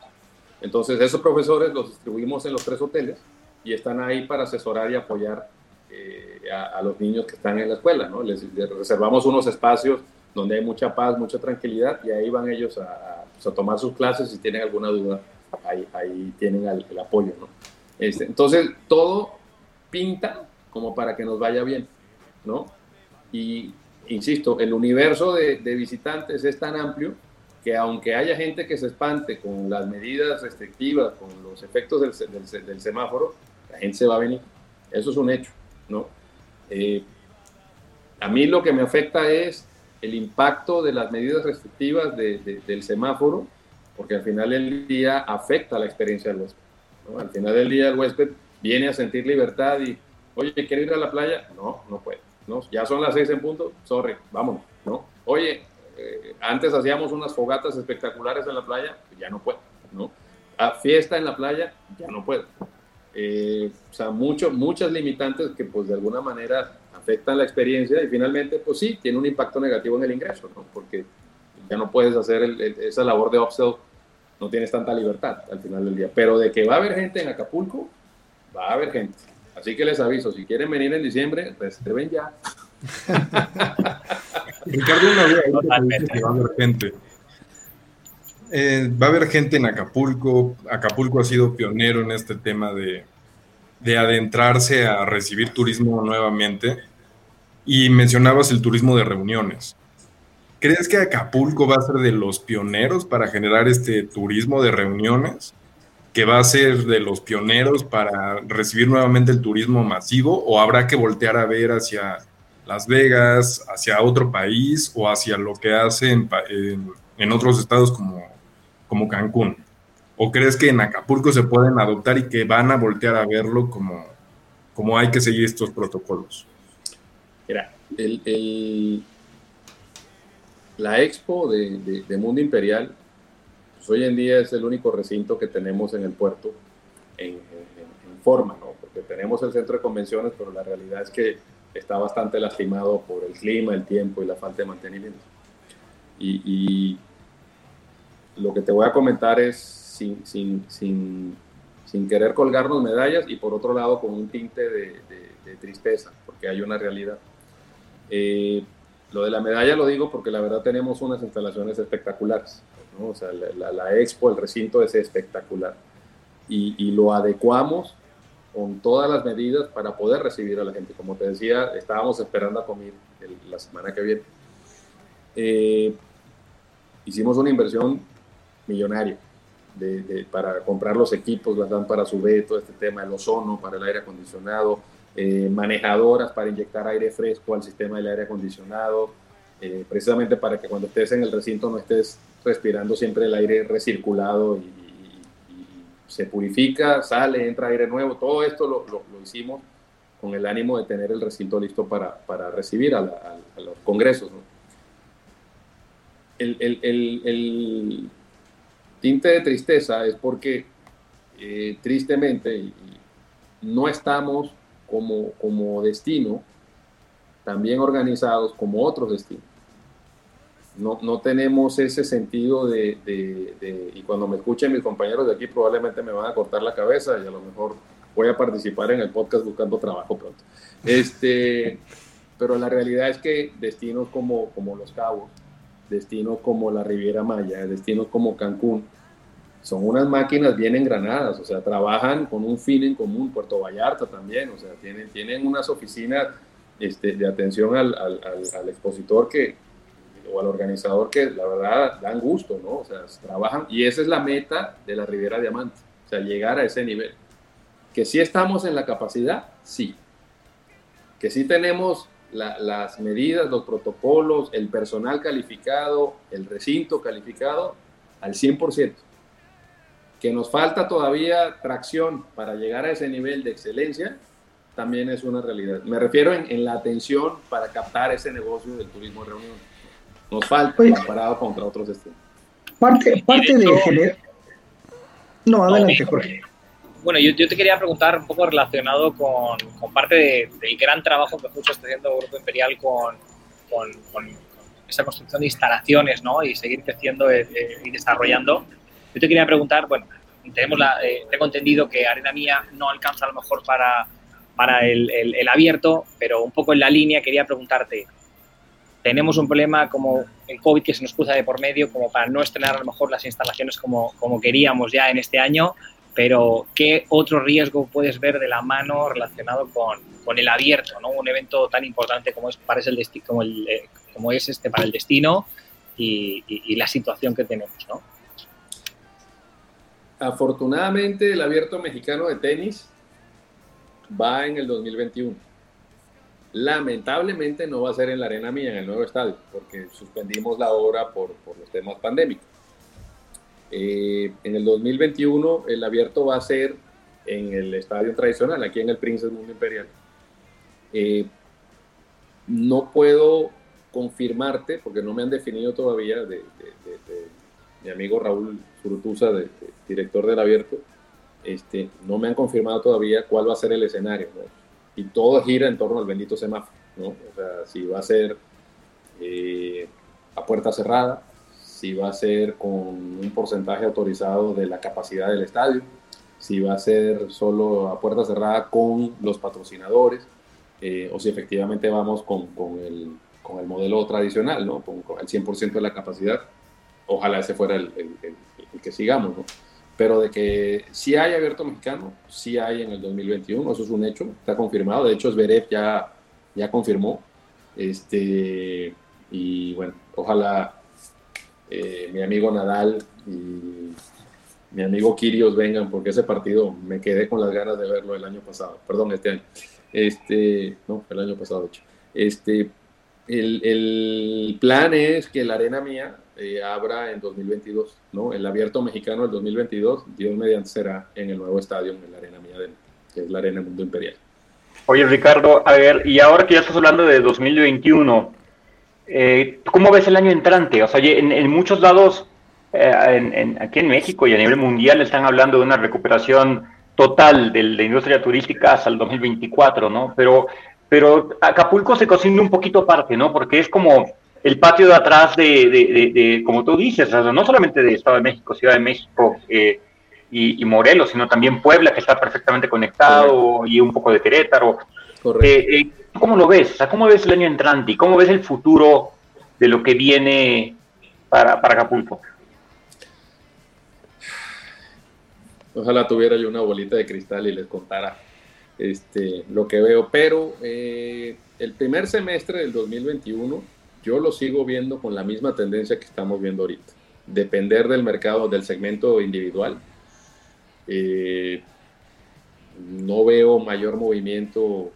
Entonces, esos profesores los distribuimos en los tres hoteles y están ahí para asesorar y apoyar eh, a, a los niños que están en la escuela. ¿no? Les, les reservamos unos espacios donde hay mucha paz, mucha tranquilidad y ahí van ellos a, a, pues, a tomar sus clases. Si tienen alguna duda, ahí, ahí tienen el, el apoyo. ¿no? Este, entonces, todo pinta como para que nos vaya bien. ¿no? Y, insisto, el universo de, de visitantes es tan amplio que aunque haya gente que se espante con las medidas restrictivas, con los efectos del, del del semáforo, la gente se va a venir. Eso es un hecho, ¿no? Eh, a mí lo que me afecta es el impacto de las medidas restrictivas de- de- del semáforo, porque al final del día afecta la experiencia del huésped. ¿no? Al final del día el huésped viene a sentir libertad y, oye, ¿quiero ir a la playa? No, no puede. ¿no? Ya son las seis en punto, sorry, vámonos. ¿no? Oye, eh, antes hacíamos unas fogatas espectaculares en la playa, ya no puedo, ¿no? A fiesta en la playa, ya no puedo. Eh, o sea, mucho, muchas limitantes que pues de alguna manera afectan la experiencia y finalmente pues sí, tiene un impacto negativo en el ingreso, ¿no? Porque ya no puedes hacer el- el- esa labor de upsell, no tienes tanta libertad al final del día. Pero de que va a haber gente en Acapulco, va a haber gente. Así que les aviso, si quieren venir en diciembre, reserven ya. Ricardo, una duda, dices que va a haber gente. Eh, va a haber gente en Acapulco. Acapulco ha sido pionero en este tema de, de adentrarse a recibir turismo nuevamente. Y mencionabas el turismo de reuniones. ¿Crees que Acapulco va a ser de los pioneros para generar este turismo de reuniones? ¿Que va a ser de los pioneros para recibir nuevamente el turismo masivo? ¿O habrá que voltear a ver hacia Las Vegas, hacia otro país o hacia lo que hace en, otros estados como, como Cancún? ¿O crees que en Acapulco se pueden adoptar y que van a voltear a verlo como, como hay que seguir estos protocolos? Mira, el, la expo de, Mundo Imperial, pues hoy en día es el único recinto que tenemos en el puerto en forma, ¿no? Porque tenemos el centro de convenciones, pero la realidad es que está bastante lastimado por el clima, el tiempo y la falta de mantenimiento. Y, y lo que te voy a comentar es sin, sin, sin, sin querer colgarnos medallas y por otro lado con un tinte de, de- de tristeza, porque hay una realidad. Eh, lo de la medalla lo digo porque la verdad tenemos unas instalaciones espectaculares. ¿no? O sea, la, la- la expo, el recinto es espectacular. Y, y lo adecuamos con todas las medidas para poder recibir a la gente. Como te decía, estábamos esperando a comer la semana que viene. Eh, hicimos una inversión millonaria de- para comprar los equipos, las dan para su B, todo este tema, el ozono para el aire acondicionado, eh, manejadoras para inyectar aire fresco al sistema del aire acondicionado, eh, precisamente para que cuando estés en el recinto no estés respirando siempre el aire recirculado se purifica, sale, entra aire nuevo, todo esto lo, lo- hicimos con el ánimo de tener el recinto listo para, para recibir a, los congresos. El, el- el- tinte de tristeza es porque eh, tristemente no estamos como, como destino tan bien organizados como otros destinos. No, no tenemos ese sentido de, de- y cuando me escuchen mis compañeros de aquí probablemente me van a cortar la cabeza y a lo mejor voy a participar en el podcast buscando trabajo pronto. Este, pero la realidad es que destinos como, como Los Cabos, destinos como la Riviera Maya, destinos como Cancún, son unas máquinas bien engranadas, o sea, trabajan con un fin en común, Puerto Vallarta también, o sea, tienen, tienen unas oficinas este, de atención al- al- al expositor que, o al organizador que la verdad dan gusto, ¿no? O sea, trabajan y esa es la meta de la Riviera Diamante, o sea, llegar a ese nivel. Que sí estamos en la capacidad, sí. Que sí tenemos la- las medidas, los protocolos, el personal calificado, el recinto calificado al 100%. Que nos falta todavía tracción para llegar a ese nivel de excelencia, también es una realidad. Me refiero en, en la atención para captar ese negocio del turismo de reunión. Nos falta Oye. comparado contra otros destinos. Parte, parte de generar. No, adelante, No, Jorge. Bueno, yo, yo te quería preguntar un poco relacionado con, con parte de- del gran trabajo que justo está haciendo Grupo Imperial con, con- con- esa construcción de instalaciones ¿no? y seguir creciendo eh, eh, y desarrollando. Yo te quería preguntar, bueno, tenemos la, eh, tengo entendido que Arena Mía no alcanza a lo mejor para, para el, el- el abierto, pero un poco en la línea quería preguntarte, tenemos un problema como el COVID que se nos cruza de por medio, como para no estrenar a lo mejor las instalaciones como, como queríamos ya en este año, pero ¿qué otro riesgo puedes ver de la mano relacionado con, con el abierto, ¿no? un evento tan importante como es, parece el como, eh, como es este para el destino y, y- y la situación que tenemos? ¿no? Afortunadamente, el abierto mexicano de tenis va en el 2021. Lamentablemente no va a ser en la Arena Mía, en el nuevo estadio, porque suspendimos la obra por, los temas pandémicos. Eh, en el 2021 el abierto va a ser en el estadio tradicional, aquí en el Princess Mundo Imperial. Eh, no puedo confirmarte, porque no me han definido todavía, mi amigo Raúl de- director del abierto, este, no me han confirmado todavía cuál va a ser el escenario. Y todo gira en torno al bendito semáforo. ¿no? O sea, si va a ser eh, a puerta cerrada, si va a ser con un porcentaje autorizado de la capacidad del estadio, si va a ser solo a puerta cerrada con los patrocinadores, eh, o si efectivamente vamos con, con el, con el modelo tradicional, ¿no? con, con el 100% de la capacidad. Ojalá ese fuera el, el- que sigamos. ¿no? Pero de que sí hay abierto mexicano, sí hay en el 2021, eso es un hecho, está confirmado. De hecho, Zverev ya, ya confirmó. Este, y bueno, ojalá eh, mi amigo Nadal y mi amigo Kirios vengan, porque ese partido me quedé con las ganas de verlo el año pasado, perdón, este año. Este, no, el año pasado, de hecho. Este, el, el plan es que la Arena Mía eh, abra en 2022, ¿no? El abierto mexicano del 2022, Dios mediante será en el nuevo estadio, en la Arena Mía, que es la Arena Mundo Imperial. Oye, Ricardo, a ver, y ahora que ya estás hablando de 2021, eh, ¿cómo ves el año entrante? O sea, en, muchos lados, eh, en- aquí en México y a nivel mundial, están hablando de una recuperación total de la industria turística hasta el 2024, ¿no? Pero, pero Acapulco se cocina un poquito aparte, ¿no? Porque es como el patio de atrás de, de- de- de, como tú dices, o sea, no solamente de Estado de México, Ciudad de México, eh, y, y Morelos, sino también Puebla, que está perfectamente conectado, y un poco de Querétaro. Eh, eh, ¿tú ¿Cómo lo ves? O sea, ¿Cómo ves el año entrante? ¿Y cómo ves el futuro de lo que viene para, para Acapulco? Ojalá tuviera yo una bolita de cristal y les contara este, lo que veo. Pero eh, el primer semestre del 2021 yo lo sigo viendo con la misma tendencia que estamos viendo ahorita. depender del mercado, del segmento individual. Eh, no veo mayor movimiento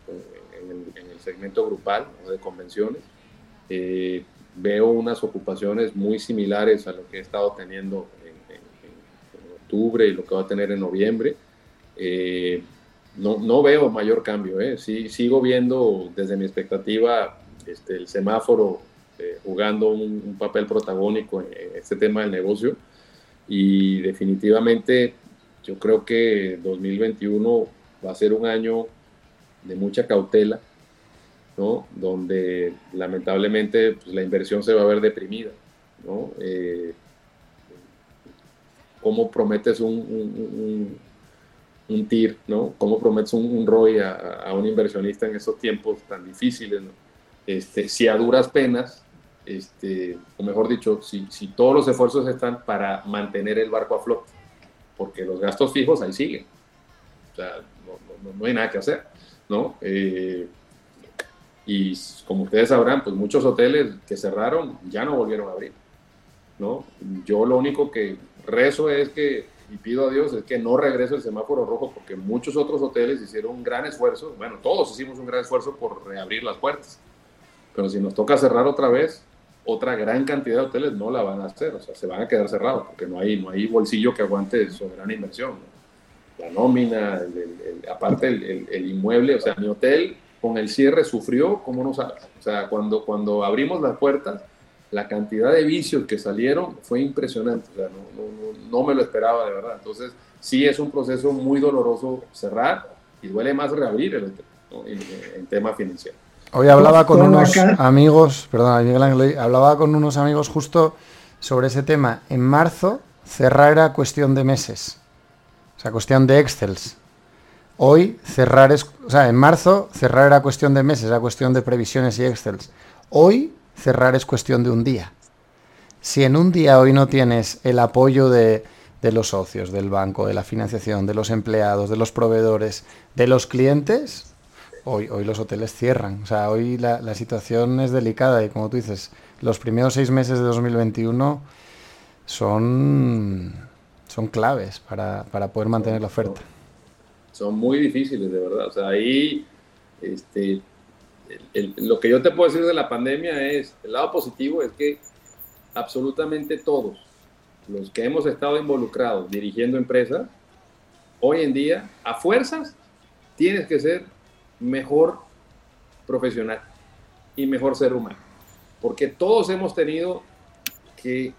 en el, en el segmento grupal o de convenciones. Eh, veo unas ocupaciones muy similares a lo que he estado teniendo en, en- en octubre y lo que va a tener en noviembre. Eh, no, no veo mayor cambio. ¿eh? Sí, sigo viendo desde mi expectativa este, el semáforo eh, jugando un, un papel protagónico en, este tema del negocio y definitivamente yo creo que 2021 va a ser un año de mucha cautela, ¿no? donde lamentablemente pues, la inversión se va a ver deprimida. ¿no? Eh, ¿Cómo prometes un, un, un, un TIR? ¿no? ¿Cómo prometes un, un ROI a, a, un inversionista en estos tiempos tan difíciles? ¿no? Este, si a duras penas, este, o mejor dicho, si, si todos los esfuerzos están para mantener el barco a flote, porque los gastos fijos ahí siguen. O sea, no, no, no hay nada que hacer, ¿no? Eh, y como ustedes sabrán, pues muchos hoteles que cerraron ya no volvieron a abrir, ¿no? Yo lo único que rezo es que, y pido a Dios, es que no regrese el semáforo rojo, porque muchos otros hoteles hicieron un gran esfuerzo, bueno, todos hicimos un gran esfuerzo por reabrir las puertas, pero si nos toca cerrar otra vez, otra gran cantidad de hoteles no la van a hacer, o sea, se van a quedar cerrados, porque no hay, no hay bolsillo que aguante soberana inversión. ¿no? La nómina, el, el, el, aparte el, inmueble, o sea, mi hotel con el cierre sufrió como no sabes. O sea, cuando, cuando abrimos las puertas, la cantidad de vicios que salieron fue impresionante, o sea, no, no, no, me lo esperaba de verdad. Entonces, sí es un proceso muy doloroso cerrar y duele más reabrir el hotel en, en tema financiero. Hoy hablaba con unos amigos, perdón, Miguel Ángel, hablaba con unos amigos justo sobre ese tema. En marzo cerrar era cuestión de meses, o sea, cuestión de excels. Hoy cerrar es, o sea, en marzo cerrar era cuestión de meses, era cuestión de previsiones y excels. Hoy cerrar es cuestión de un día. Si en un día hoy no tienes el apoyo de, de los socios, del banco, de la financiación, de los empleados, de los proveedores, de los clientes, Hoy, hoy, los hoteles cierran. O sea, hoy la, la, situación es delicada y como tú dices, los primeros seis meses de 2021 son, son claves para, para poder mantener la oferta. Son muy difíciles, de verdad. O sea, ahí este, el, el, lo que yo te puedo decir de la pandemia es, el lado positivo es que absolutamente todos los que hemos estado involucrados dirigiendo empresas, hoy en día, a fuerzas, tienes que ser mejor profesional y mejor ser humano. Porque todos hemos tenido que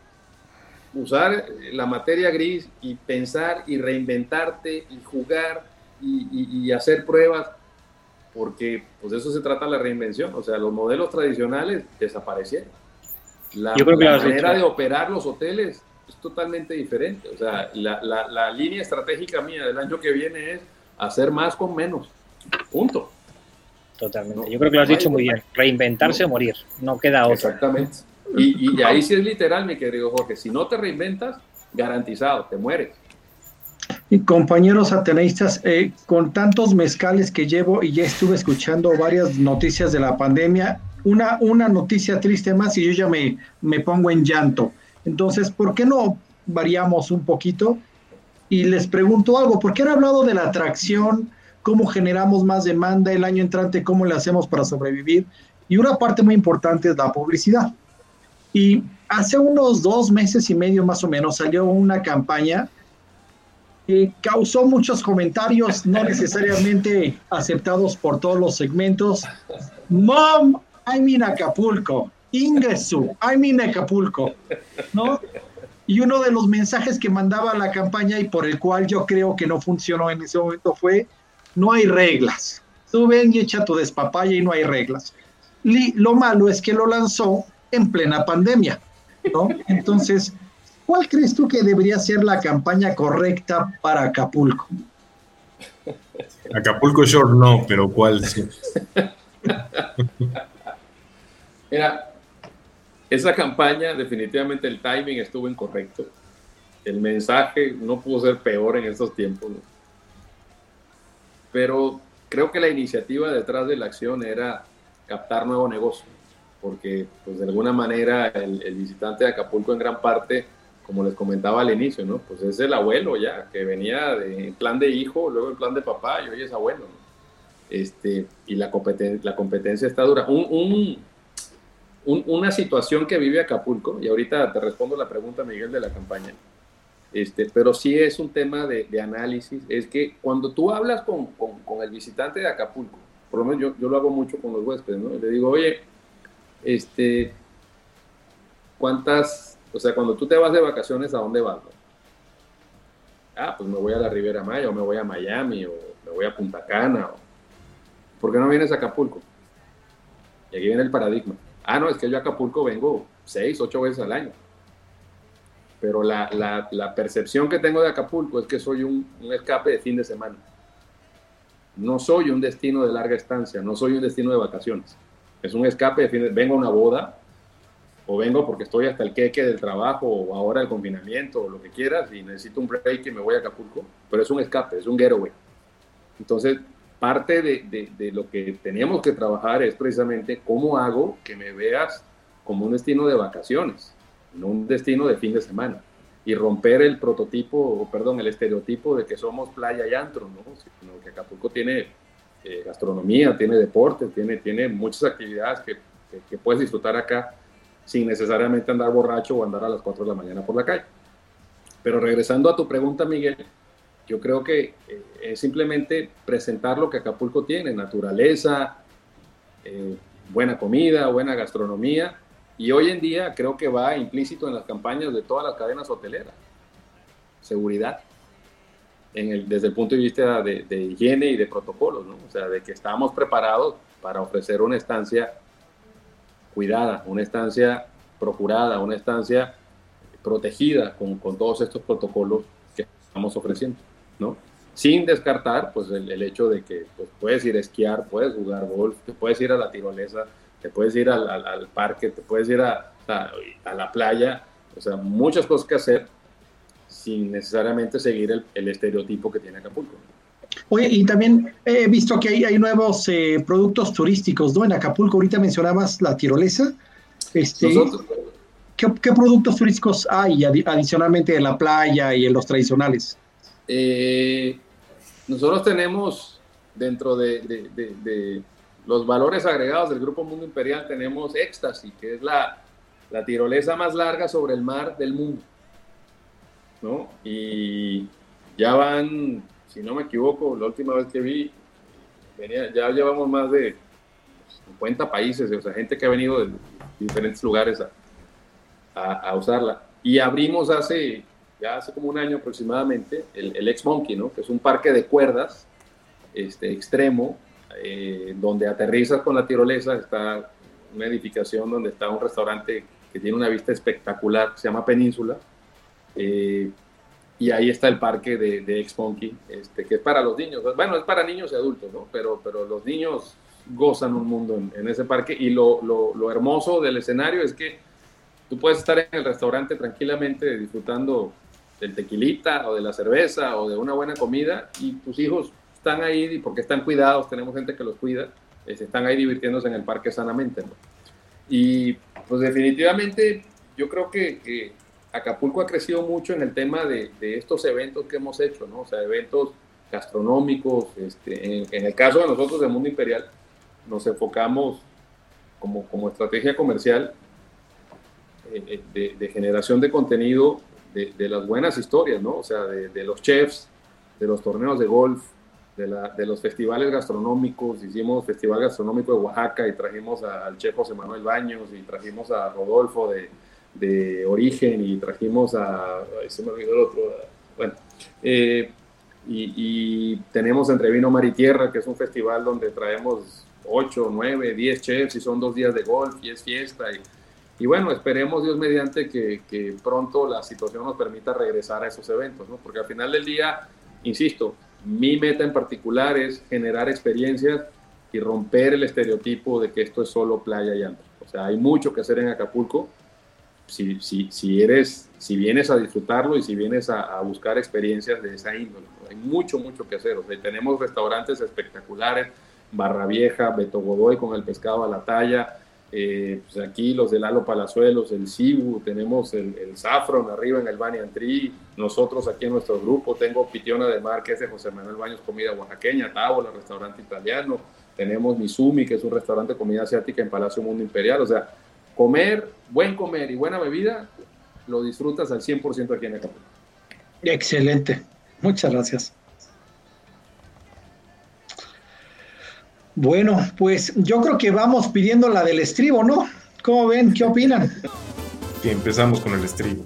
usar la materia gris y pensar y reinventarte y jugar y, y, y hacer pruebas, porque pues de eso se trata la reinvención. O sea, los modelos tradicionales desaparecieron. La, Yo creo que la manera de operar los hoteles es totalmente diferente. O sea, la, la, la línea estratégica mía del año que viene es hacer más con menos. Punto. Totalmente. Yo creo que lo has dicho muy bien. Reinventarse no. o morir. No queda otra. Exactamente. Y, y, ahí sí es literal, mi querido Jorge. Si no te reinventas, garantizado, te mueres. Y compañeros ateneístas, eh, con tantos mezcales que llevo y ya estuve escuchando varias noticias de la pandemia, una, una noticia triste más y yo ya me, me pongo en llanto. Entonces, ¿por qué no variamos un poquito? Y les pregunto algo, ¿por qué han hablado de la atracción? Cómo generamos más demanda el año entrante, cómo le hacemos para sobrevivir. Y una parte muy importante es la publicidad. Y hace unos dos meses y medio más o menos salió una campaña que causó muchos comentarios no necesariamente aceptados por todos los segmentos. Mom, I'm in Acapulco. Ingesu, I'm in Acapulco. ¿No? Y uno de los mensajes que mandaba la campaña y por el cual yo creo que no funcionó en ese momento fue no hay reglas. Tú ven y echa tu despapaya y no hay reglas. Y lo malo es que lo lanzó en plena pandemia, ¿no? Entonces, ¿cuál crees tú que debería ser la campaña correcta para Acapulco? Acapulco Shore no, pero ¿cuál sí? Mira, esa campaña definitivamente el timing estuvo incorrecto. El mensaje no pudo ser peor en estos tiempos. ¿no? Pero creo que la iniciativa detrás de la acción era captar nuevo negocio, porque pues de alguna manera el, el visitante de Acapulco en gran parte como les comentaba al inicio, ¿no? Pues es el abuelo ya, que venía de plan de hijo, luego en plan de papá y hoy es abuelo, ¿no? Este, y la, competen- la competencia está dura. Un- una situación que vive Acapulco, y ahorita te respondo la pregunta, Miguel, de la campaña, este, pero sí es un tema de, análisis, es que cuando tú hablas con, el visitante de Acapulco, por lo menos yo, lo hago mucho con los huéspedes, ¿no? Le digo, oye, este, ¿cuántas, o sea, cuando tú te vas de vacaciones, ¿a dónde vas? Ah, pues me voy a la Riviera Maya, o me voy a Miami, o me voy a Punta Cana, ¿por qué no vienes a Acapulco? Y aquí viene el paradigma. Ah, no, es que yo a Acapulco vengo seis, ocho veces al año. Pero la, la- la percepción que tengo de Acapulco es que soy un, un escape de fin de semana. No soy un destino de larga estancia, no soy un destino de vacaciones. Es un escape de fin de Vengo a una boda, o vengo porque estoy hasta el queque del trabajo, o ahora el confinamiento, o lo que quieras, y necesito un break y me voy a Acapulco. Pero es un escape, es un getaway. Entonces, parte de, de- de lo que teníamos que trabajar es precisamente cómo hago que me veas como un destino de vacaciones, un destino de fin de semana. Y romper el prototipo, perdón, el estereotipo de que somos playa y antro, ¿no? Sino que Acapulco tiene eh, gastronomía, tiene deporte, tiene, tiene muchas actividades que, que- que puedes disfrutar acá sin necesariamente andar borracho o andar a las 4 de la mañana por la calle. Pero regresando a tu pregunta, Miguel, yo creo que eh, es simplemente presentar lo que Acapulco tiene, naturaleza, eh, buena comida, buena gastronomía, y hoy en día creo que va implícito en las campañas de todas las cadenas hoteleras. Seguridad, en el- desde el punto de vista de, de higiene y de protocolos, ¿no? O sea, de que estamos preparados para ofrecer una estancia cuidada, una estancia procurada, una estancia protegida con, con todos estos protocolos que estamos ofreciendo, ¿no? Sin descartar, pues, el, el hecho de que pues, puedes ir a esquiar, puedes jugar golf, puedes ir a la tirolesa, te puedes ir al, al- al parque, te puedes ir a, a- a la playa, o sea, muchas cosas que hacer sin necesariamente seguir el, el estereotipo que tiene Acapulco. Oye, y también he visto que hay, hay nuevos eh, productos turísticos, ¿no? En Acapulco, ahorita mencionabas la tirolesa. Este, Nosotros, ¿qué, qué productos turísticos hay adi- adicionalmente de la playa y en los tradicionales? Eh, nosotros tenemos dentro de, de- de- de los valores agregados del Grupo Mundo Imperial, tenemos Éxtasis, que es la, la tirolesa más larga sobre el mar del mundo. ¿no? Y ya van, si no me equivoco, la última vez que vi, venía- ya llevamos más de 50 países, o sea, gente que ha venido de diferentes lugares a, a- a usarla. Y abrimos hace, ya hace como un año aproximadamente, el, el Ex Monkey, ¿no? que es un parque de cuerdas este, extremo, eh, donde aterrizas con la tirolesa, está una edificación donde está un restaurante que tiene una vista espectacular, se llama Península, eh, y ahí está el parque de, de Ex este, que es para los niños, bueno, es para niños y adultos, ¿no? pero, pero los niños gozan un mundo en, en ese parque, y lo, lo- lo hermoso del escenario es que tú puedes estar en el restaurante tranquilamente disfrutando del tequilita o de la cerveza o de una buena comida y tus hijos están ahí porque están cuidados, tenemos gente que los cuida, este, están ahí divirtiéndose en el parque sanamente. ¿no? Y pues definitivamente yo creo que, que Acapulco ha crecido mucho en el tema de, de estos eventos que hemos hecho, ¿no? O sea, eventos gastronómicos, este, en, en el caso de nosotros de Mundo Imperial, nos enfocamos como, como estrategia comercial eh, eh, de, de generación de contenido de, de las buenas historias, ¿no? O sea, de los chefs, de los torneos de golf, de, la- de los festivales gastronómicos. Hicimos Festival Gastronómico de Oaxaca y trajimos al chef José Manuel Baños y trajimos a Rodolfo de, de Origen y trajimos a... ay, se me olvidó el otro. Bueno, eh, y, y tenemos Entre Vino Mar y Tierra, que es un festival donde traemos 8, 9, 10 chefs y son dos días de golf y es fiesta. Y, y bueno, esperemos Dios mediante que, que pronto la situación nos permita regresar a esos eventos, ¿no? Porque al final del día, insisto, mi meta en particular es generar experiencias y romper el estereotipo de que esto es solo playa y antro. O sea, hay mucho que hacer en Acapulco. Si, si, si, eres, si vienes a disfrutarlo y si vienes a, a buscar experiencias de esa índole, ¿no? hay mucho, mucho que hacer. O sea, tenemos restaurantes espectaculares, Barra Vieja, Beto Godoy con el pescado a la talla, eh, pues aquí los de Lalo Palazuelos, el Cibu, tenemos el, el arriba en el Banyan Tree, nosotros aquí en nuestro grupo, tengo Pitiona de Mar, que es de José Manuel Baños Comida Oaxaqueña, Tábola, restaurante italiano, tenemos Misumi, que es un restaurante de comida asiática en Palacio Mundo Imperial, o sea, comer, buen comer y buena bebida, lo disfrutas al 100% aquí en Acapulco. Excelente. Muchas gracias. Bueno, pues yo creo que vamos pidiendo la del estribo, ¿no? ¿Cómo ven? ¿Qué opinan? Que empezamos con el estribo.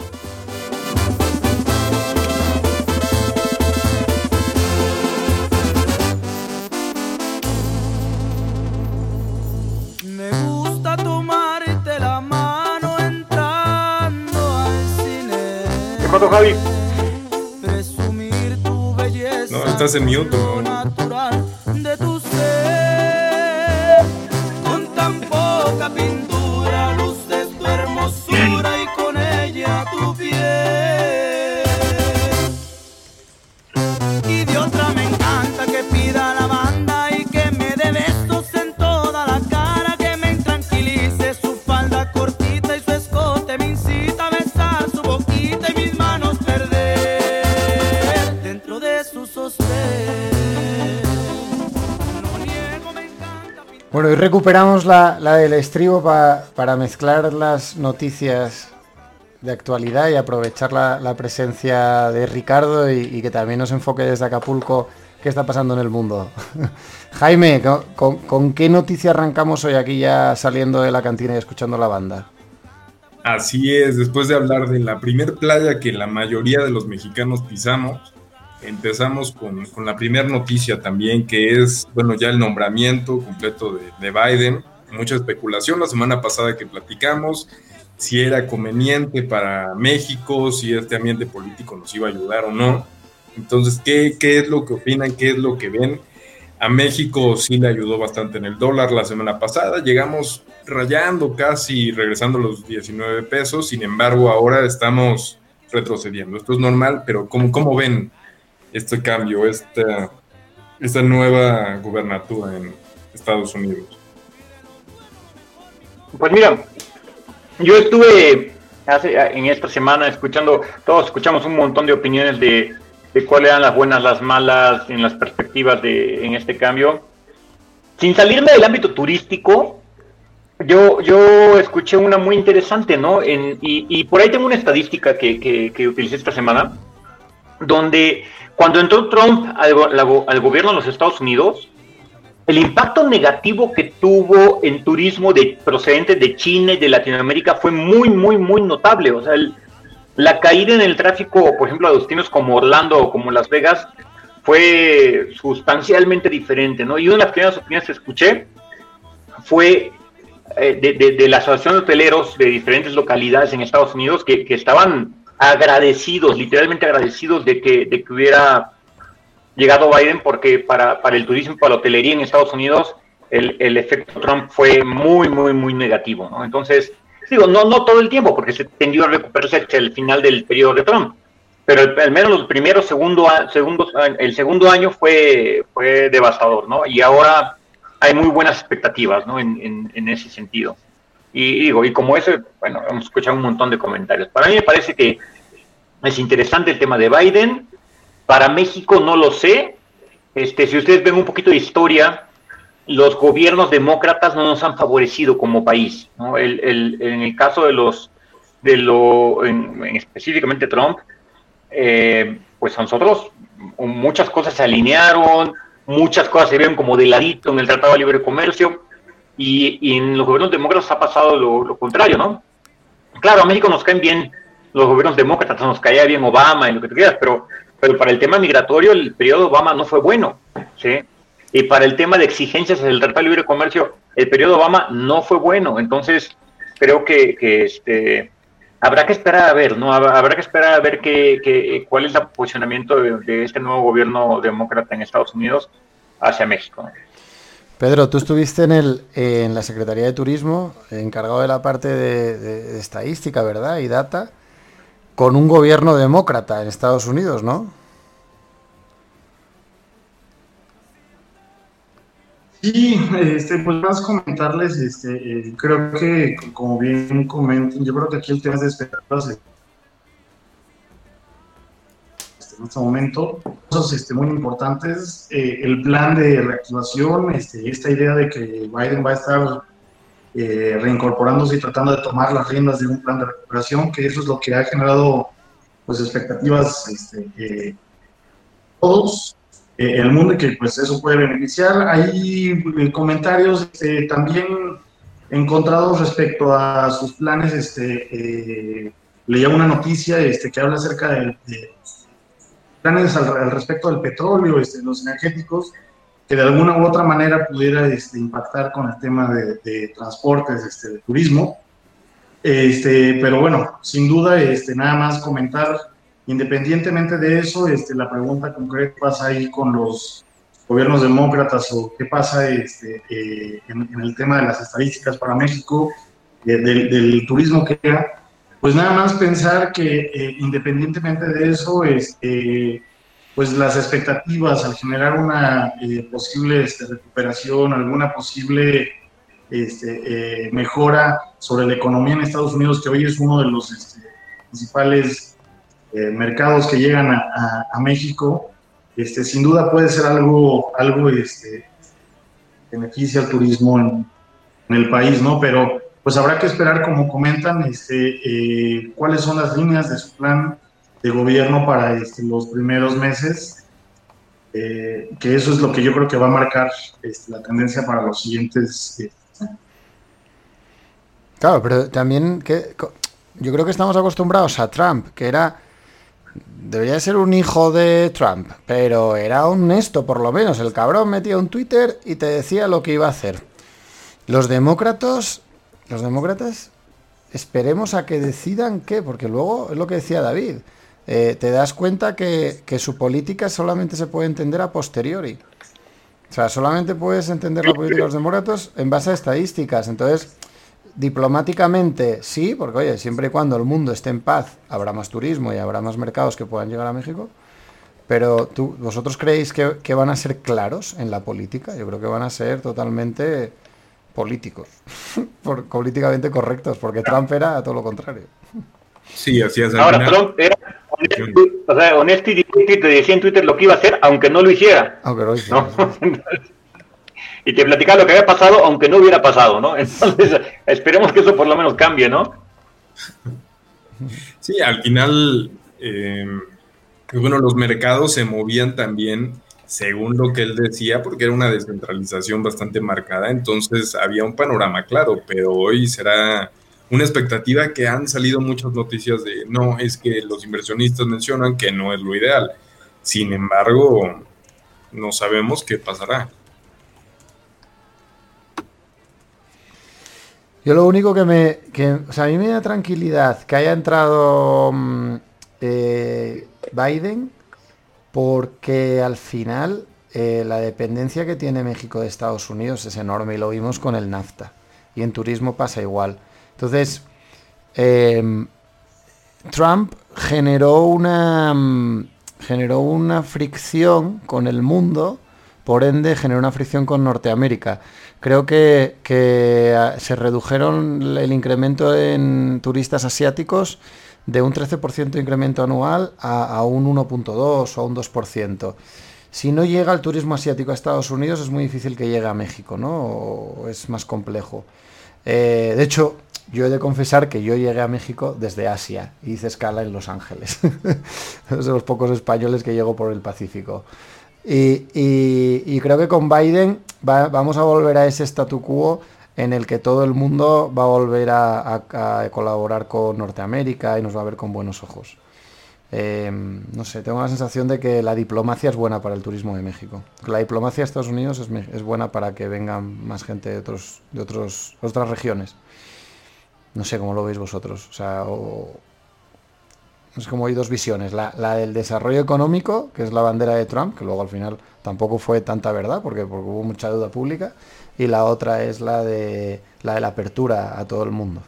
Me gusta tomarte la mano entrando al cine. ¿Qué pasó, Javi? Presumir tu belleza. No, estás en mute, ¿no? natural Bueno, recuperamos la, la del estribo pa- para mezclar las noticias de actualidad y aprovechar la, la presencia de Ricardo y, y que también nos enfoque desde Acapulco qué está pasando en el mundo. Jaime, ¿con, con- con qué noticia arrancamos hoy aquí ya saliendo de la cantina y escuchando la banda? Así es, después de hablar de la primer playa que la mayoría de los mexicanos pisamos, empezamos con, con la primera noticia también, que es, bueno, ya el nombramiento completo de, de Biden. Mucha especulación la semana pasada que platicamos, si era conveniente para México, si este ambiente político nos iba a ayudar o no. Entonces, ¿qué, qué es lo que opinan? ¿Qué es lo que ven? A México sí le ayudó bastante en el dólar la semana pasada. Llegamos rayando casi, regresando a los 19 pesos. Sin embargo, ahora estamos retrocediendo. Esto es normal, pero ¿cómo, cómo ven este cambio, esta, esta nueva gubernatura en Estados Unidos? Pues mira, yo estuve hace, en esta semana escuchando, todos escuchamos un montón de opiniones de, de cuáles eran las buenas, las malas, en las perspectivas de en este cambio. Sin salirme del ámbito turístico, yo, yo escuché una muy interesante, ¿no? En- y, por ahí tengo una estadística que, que, que utilicé esta semana, donde cuando entró Trump al, gobierno de los Estados Unidos, el impacto negativo que tuvo en turismo de procedentes de China y de Latinoamérica fue muy, muy, muy notable. O sea, la caída en el tráfico, por ejemplo, a destinos como Orlando o como Las Vegas, fue sustancialmente diferente, ¿no? Y una de las primeras opiniones que escuché fue eh, de, la Asociación de Hoteleros de diferentes localidades en Estados Unidos que estaban agradecidos, literalmente agradecidos de que, de que hubiera llegado Biden porque para, para el turismo para la hotelería en Estados Unidos el, el efecto Trump fue muy, muy, muy negativo, ¿no? Entonces, digo, no, no todo el tiempo, porque se tendió a recuperarse hacia el final del periodo de Trump, pero el- al menos los primeros segundo, segundos, el segundo año fue, fue devastador, ¿no? Y ahora hay muy buenas expectativas, ¿no? En, en ese sentido. Y digo, y como eso, bueno, hemos escuchado un montón de comentarios. Para mí me parece que es interesante el tema de Biden. Para México no lo sé. Este, si ustedes ven un poquito de historia, los gobiernos demócratas no nos han favorecido como país. ¿no? El, el- en el caso de los, de lo, en- en específicamente Trump, eh, pues a nosotros muchas cosas se alinearon, muchas cosas se ven como de ladito en el Tratado de Libre Comercio, y, en los gobiernos demócratas ha pasado lo, contrario, ¿no? Claro, a México nos caen bien los gobiernos demócratas, nos caía bien Obama y lo que tú quieras, pero, pero para el tema migratorio el periodo Obama no fue bueno, ¿sí? Y para el tema de exigencias del Tratado de Libre Comercio, el periodo Obama no fue bueno. Entonces, creo que, que, este, habrá que esperar a ver, ¿no? Habrá, que esperar a ver qué- cuál es el posicionamiento de, de este nuevo gobierno demócrata en Estados Unidos hacia México. Pedro, tú estuviste en, el, en la Secretaría de Turismo, encargado de la parte de, estadística, ¿verdad? Y data, con un gobierno demócrata en Estados Unidos, ¿no? Sí, este, pues más comentarles, este, eh, creo que como bien comentan, yo creo que aquí el tema es de en este momento, cosas este, muy importantes, eh, el plan de reactivación, este, esta idea de que Biden va a estar eh, reincorporándose y tratando de tomar las riendas de un plan de recuperación, que eso es lo que ha generado pues expectativas este, todos eh, el mundo y que pues eso puede beneficiar. Hay comentarios este, también encontrados respecto a sus planes. Este, eh, leía una noticia este, que habla acerca de planes al, al, respecto del petróleo, este, los energéticos, que de alguna u otra manera pudiera este, impactar con el tema de, de transportes, este, de turismo. Este, pero bueno, sin duda, este, nada más comentar Independientemente de eso, este, la pregunta concreta pasa ahí con los gobiernos demócratas o qué pasa este, eh, en, en, el tema de las estadísticas para México, de, del, del, turismo que era, pues nada más pensar que eh, independientemente de eso, este, pues las expectativas al generar una eh, posible este, recuperación, alguna posible este, mejora sobre la economía en Estados Unidos, que hoy es uno de los este, principales eh, mercados que llegan a, México, este, sin duda puede ser algo, algo este, beneficia al turismo en, en, el país, ¿no? Pero pues habrá que esperar, como comentan, este, eh, cuáles son las líneas de su plan de gobierno para este, los primeros meses, eh, que eso es lo que yo creo que va a marcar este, la tendencia para los siguientes. Eh, claro, pero también yo creo que estamos acostumbrados a Trump, que era debería ser un hijo de Trump, pero era honesto por lo menos. El cabrón metía un Twitter y te decía lo que iba a hacer. Los demócratas, los demócratas, esperemos a que decidan qué, porque luego es lo que decía David. Eh, te das cuenta que, que, su política solamente se puede entender a posteriori. O sea, solamente puedes entender la política de los demócratas en base a estadísticas. Entonces, Diplomáticamente sí, porque oye, siempre y cuando el mundo esté en paz habrá más turismo y habrá más mercados que puedan llegar a México. Pero tú, ¿vosotros creéis que, que van a ser claros en la política? Yo creo que van a ser totalmente políticos, por, políticamente correctos, porque Trump era todo lo contrario. Sí, así es. Ahora, Trump era honesto, o sea, honesto y te decía en Twitter lo que iba a hacer, aunque no lo hiciera. Aunque no lo hiciera. ¿no? y te platicaba lo que había pasado, aunque no hubiera pasado, ¿no? Entonces, esperemos que eso por lo menos cambie, ¿no? Sí, al final, eh, bueno, los mercados se movían también según lo que él decía, porque era una descentralización bastante marcada, entonces había un panorama claro, pero hoy será una expectativa que han salido muchas noticias de, no, es que los inversionistas mencionan que no es lo ideal. Sin embargo, no sabemos qué pasará. Yo lo único que me. O sea, a mí me da tranquilidad que haya entrado eh, Biden, porque al final eh, la dependencia que tiene México de Estados Unidos es enorme y lo vimos con el NAFTA. Y en turismo pasa igual. Entonces, eh, Trump generó una. generó una fricción con el mundo, por ende generó una fricción con Norteamérica creo que, que, se redujeron el incremento en turistas asiáticos de un 13% de incremento anual a, un 1.2 o a un 2%. Si no llega el turismo asiático a Estados Unidos, es muy difícil que llegue a México, ¿no? O es más complejo. Eh, de hecho, yo he de confesar que yo llegué a México desde Asia y hice escala en Los Ángeles. es de los pocos españoles que llego por el Pacífico. Y, y, creo que con Biden va, vamos a volver a ese statu quo en el que todo el mundo va a volver a, colaborar con Norteamérica y nos va a ver con buenos ojos. Eh, no sé, tengo la sensación de que la diplomacia es buena para el turismo de México. La diplomacia de Estados Unidos es, buena para que vengan más gente de, otros, de otros, otras regiones. No sé cómo lo veis vosotros. O sea, o, es como hay dos visiones. La, la, del desarrollo económico, que es la bandera de Trump, que luego al final tampoco fue tanta verdad, porque, porque hubo mucha deuda pública. Y la otra es la de la, de la apertura a todo el mundo.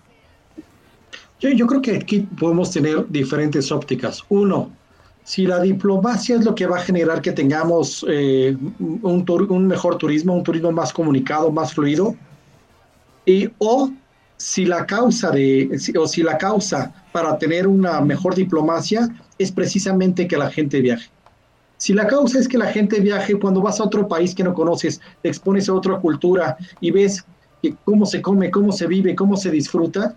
Yo, yo creo que aquí podemos tener diferentes ópticas. Uno, si la diplomacia es lo que va a generar que tengamos eh, un, un, mejor turismo, un turismo más comunicado, más fluido, y, o si la causa de, o si la causa para tener una mejor diplomacia es precisamente que la gente viaje. Si la causa es que la gente viaje, cuando vas a otro país que no conoces, te expones a otra cultura y ves cómo se come, cómo se vive, cómo se disfruta,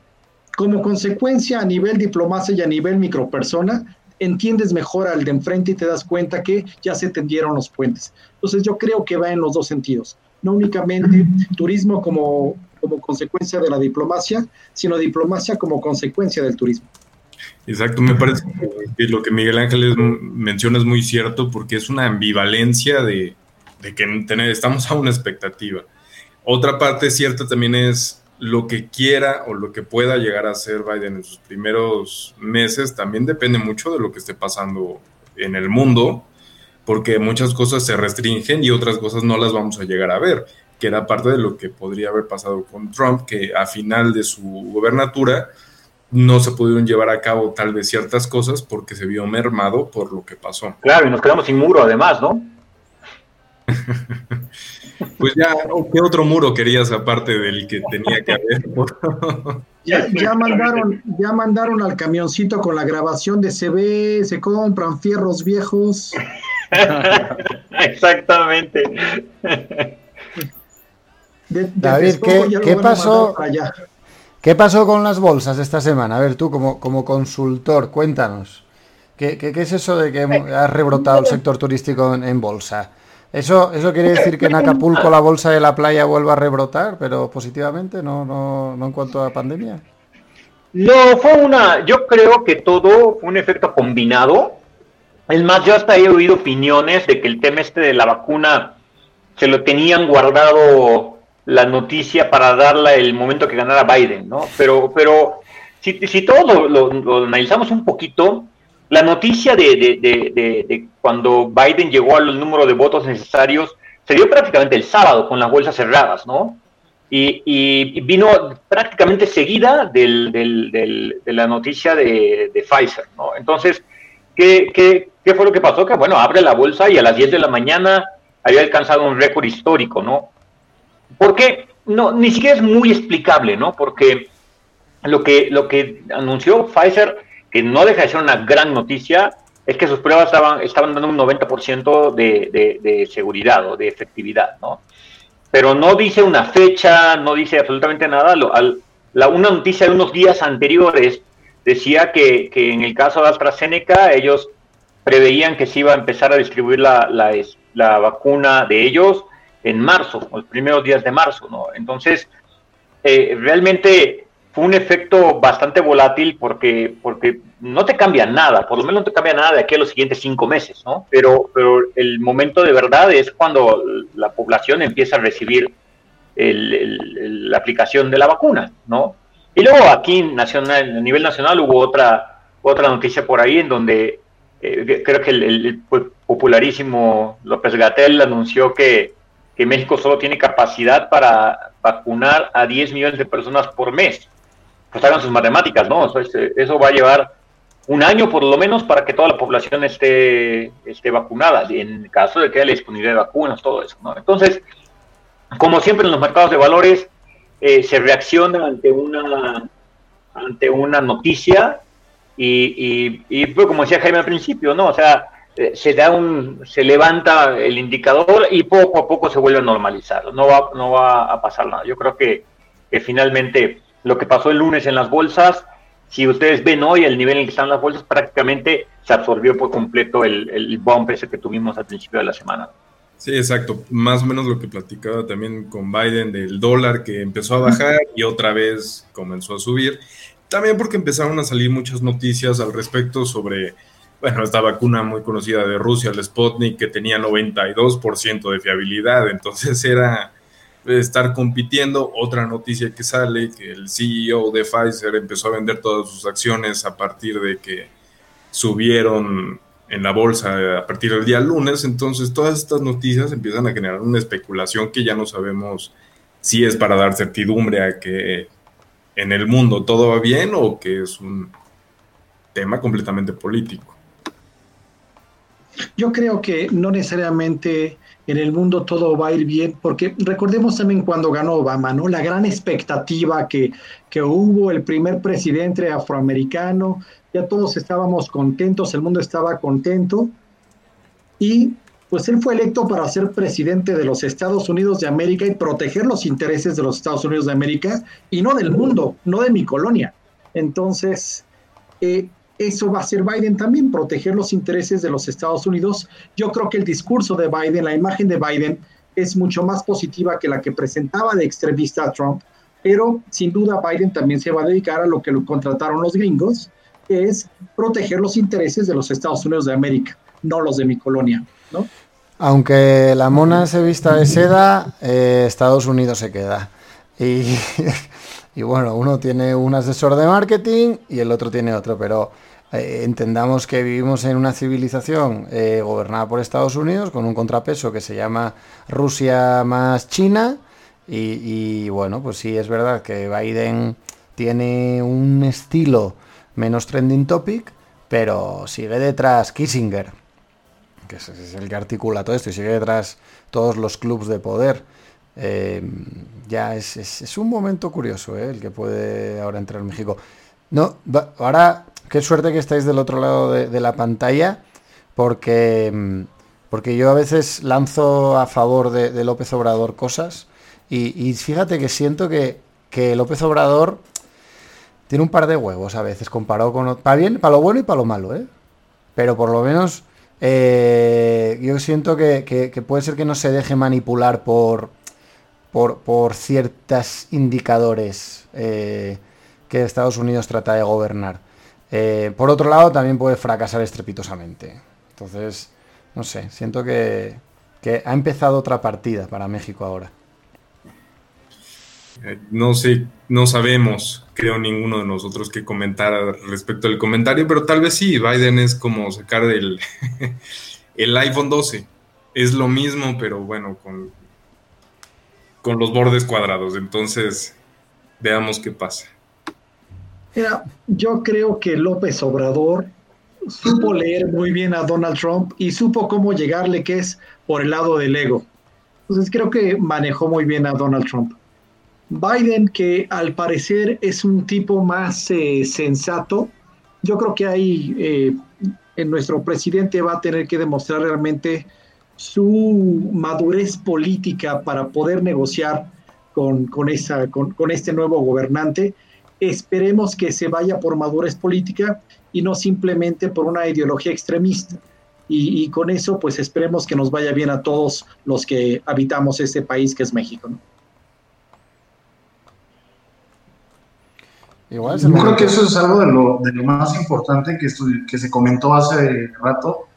como consecuencia a nivel diplomacia y a nivel micropersona, entiendes mejor al de enfrente y te das cuenta que ya se tendieron los puentes. Entonces yo creo que va en los dos sentidos, no únicamente turismo como, como consecuencia de la diplomacia, sino diplomacia como consecuencia del turismo. Exacto, me parece que lo que Miguel Ángeles menciona es muy cierto porque es una ambivalencia de, de que tener, estamos a una expectativa. Otra parte cierta también es lo que quiera o lo que pueda llegar a hacer Biden en sus primeros meses también depende mucho de lo que esté pasando en el mundo, porque muchas cosas se restringen y otras cosas no las vamos a llegar a ver, que era parte de lo que podría haber pasado con Trump, que a final de su gobernatura no se pudieron llevar a cabo tal vez ciertas cosas porque se vio mermado por lo que pasó. Claro, y nos quedamos sin muro además, ¿no? Pues ya, ¿qué otro muro querías aparte del que tenía que haber? ya, mandaron, ya mandaron al camioncito con la grabación de CB, se compran fierros viejos. Exactamente. David, ¿qué, pasó? ¿Qué pasó con las bolsas esta semana? A ver, tú como, como consultor, cuéntanos. ¿Qué, qué, es eso de que ha rebrotado el sector turístico en bolsa? ¿Eso, ¿Eso quiere decir que en Acapulco la bolsa de la playa vuelva a rebrotar, pero positivamente, no, no, no en cuanto a pandemia? No, fue una, yo creo que todo fue un efecto combinado. Es más, yo hasta he oído opiniones de que el tema este de la vacuna se lo tenían guardado la noticia para darla el momento que ganara Biden, ¿no? Pero, pero si, si todos lo analizamos un poquito, la noticia de, cuando Biden llegó al número de votos necesarios se dio prácticamente el sábado con las bolsas cerradas, ¿no? Y, vino prácticamente seguida de la noticia de, Pfizer, ¿no? Entonces, ¿qué, ¿qué, fue lo que pasó? Que, bueno, abre la bolsa y a las 10 de la mañana había alcanzado un récord histórico, ¿no? Porque no, ni siquiera es muy explicable, ¿no? Porque lo que, lo que anunció Pfizer que no deja de ser una gran noticia, es que sus pruebas estaban, estaban dando un 90% de, de, seguridad o de efectividad, ¿no? Pero no dice una fecha, no dice absolutamente nada. la, una noticia de unos días anteriores decía que, que, en el caso de AstraZeneca ellos preveían que se iba a empezar a distribuir la, la, la vacuna de ellos en marzo, los primeros días de marzo, ¿no? Entonces, eh, realmente fue un efecto bastante volátil porque, porque no te cambia nada, por lo menos no te cambia nada de aquí a los siguientes cinco meses, ¿no? Pero, pero el momento de verdad es cuando la población empieza a recibir la aplicación de la vacuna, ¿no? Y luego aquí nacional, a nivel nacional hubo otra, otra noticia por ahí en donde eh, creo que el, popularísimo López Gatel anunció que, que México solo tiene capacidad para vacunar a 10 millones de personas por mes pues hagan sus matemáticas, ¿no? Eso, va a llevar un año por lo menos para que toda la población esté, esté vacunada, en caso de que haya disponibilidad de vacunas, todo eso, ¿no? Entonces, como siempre en los mercados de valores, eh, se reacciona ante una, ante una noticia y, y, pues, como decía Jaime al principio, ¿no? O sea, se da un, se levanta el indicador y poco a poco se vuelve a normalizar, no va, no va a pasar nada. Yo creo que, que finalmente lo que pasó el lunes en las bolsas, si ustedes ven hoy el nivel en que están las bolsas, prácticamente se absorbió por completo el, el bump que tuvimos al principio de la semana. Sí, exacto. Más o menos lo que platicaba también con Biden del dólar que empezó a bajar y otra vez comenzó a subir. También porque empezaron a salir muchas noticias al respecto sobre, bueno, esta vacuna muy conocida de Rusia, el Sputnik, que tenía 92% de fiabilidad. Entonces era estar compitiendo. Otra noticia que sale, que el CEO de Pfizer empezó a vender todas sus acciones a partir de que subieron en la bolsa a partir del día lunes. Entonces todas estas noticias empiezan a generar una especulación que ya no sabemos si es para dar certidumbre a que en el mundo todo va bien o que es un tema completamente político. Yo creo que no necesariamente en el mundo todo va a ir bien, porque recordemos también cuando ganó Obama, ¿no? La gran expectativa que, que hubo, el primer presidente afroamericano, ya todos estábamos contentos, el mundo estaba contento, y pues él fue electo para ser presidente de los Estados Unidos de América y proteger los intereses de los Estados Unidos de América y no del mundo, no de mi colonia. Entonces, eh, eso va a ser Biden también, proteger los intereses de los Estados Unidos. Yo creo que el discurso de Biden, la imagen de Biden, es mucho más positiva que la que presentaba de extremista Trump, pero sin duda Biden también se va a dedicar a lo que lo contrataron los gringos, que es proteger los intereses de los Estados Unidos de América, no los de mi colonia, ¿no? Aunque la mona se vista de seda, eh, Estados Unidos se queda. Y, bueno, uno tiene un asesor de marketing y el otro tiene otro, pero eh, entendamos que vivimos en una civilización eh, gobernada por Estados Unidos con un contrapeso que se llama Rusia más China. Y, bueno, pues sí, es verdad que Biden tiene un estilo menos trending topic, pero sigue detrás Kissinger que es, el que articula todo esto y sigue detrás todos los clubes de poder. Eh, ya es, es, un momento curioso ¿eh? el que puede ahora entrar en México. No, ahora, qué suerte que estáis del otro lado de, la pantalla, porque, porque yo a veces lanzo a favor de, López Obrador cosas y, fíjate que siento que, que López Obrador tiene un par de huevos a veces comparado con... Para bien, para lo bueno y para lo malo, ¿eh? Pero por lo menos eh, yo siento que, puede ser que no se deje manipular por, por, por ciertos indicadores eh, que Estados Unidos trata de gobernar. Eh, por otro lado, también puede fracasar estrepitosamente. Entonces, no sé, siento que, que ha empezado otra partida para México ahora. No sé, no sabemos, creo ninguno de nosotros que comentara respecto al comentario, pero tal vez sí, Biden es como sacar el, el iPhone 12. Es lo mismo, pero bueno, con, con los bordes cuadrados. Entonces, veamos qué pasa. Mira, yo creo que López Obrador supo leer muy bien a Donald Trump y supo cómo llegarle, que es por el lado del ego. Entonces creo que manejó muy bien a Donald Trump. Biden, que al parecer es un tipo más eh, sensato, yo creo que ahí eh, en nuestro presidente va a tener que demostrar realmente su madurez política para poder negociar con, esa, con, este nuevo gobernante. Esperemos que se vaya por madurez política y no simplemente por una ideología extremista. Y, con eso, pues esperemos que nos vaya bien a todos los que habitamos este país que es México. Yo creo que eso es algo de lo, de lo más importante que, que se comentó hace rato.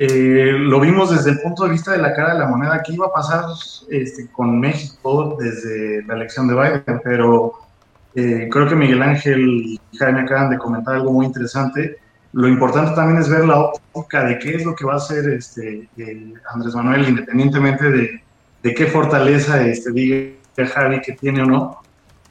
Eh, lo vimos desde el punto de vista de la cara de la moneda, qué iba a pasar este, con México desde la elección de Biden, pero eh, creo que Miguel Ángel y Jaime acaban de comentar algo muy interesante. Lo importante también es ver la óptica de qué es lo que va a hacer este, Andrés Manuel, independientemente de, de qué fortaleza este, diga Javi que tiene o no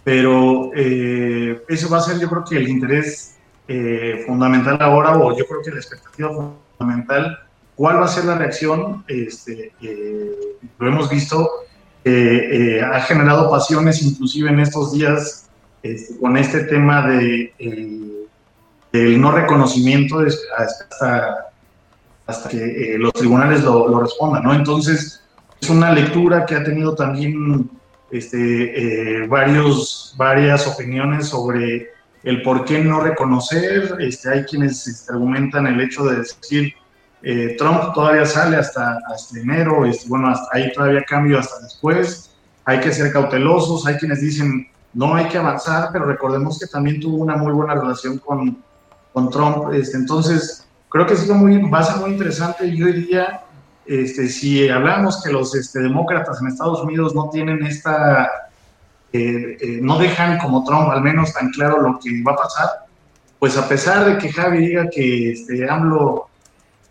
pero eh, eso va a ser yo creo que el interés eh, fundamental ahora, o yo creo que la expectativa fundamental, cuál va a ser la reacción, este, eh, lo hemos visto, ha generado pasiones inclusive en estos días este, con este tema de del no reconocimiento hasta, hasta que los tribunales lo, respondan, ¿no? Entonces, es una lectura que ha tenido también este, eh, varios, varias opiniones sobre el por qué no reconocer. Este, hay quienes este, argumentan el hecho de decir, eh, Trump todavía sale hasta, hasta enero, este, bueno, hasta ahí todavía cambio hasta después, hay que ser cautelosos, hay quienes dicen, no hay que avanzar, pero recordemos que también tuvo una muy buena relación con, con Trump, este, entonces creo que sí muy, va a ser muy interesante, yo diría este, si hablamos que los este, demócratas en Estados Unidos no tienen esta, eh, eh, no dejan como Trump al menos tan claro lo que va a pasar, pues a pesar de que Javi diga que este, AMLO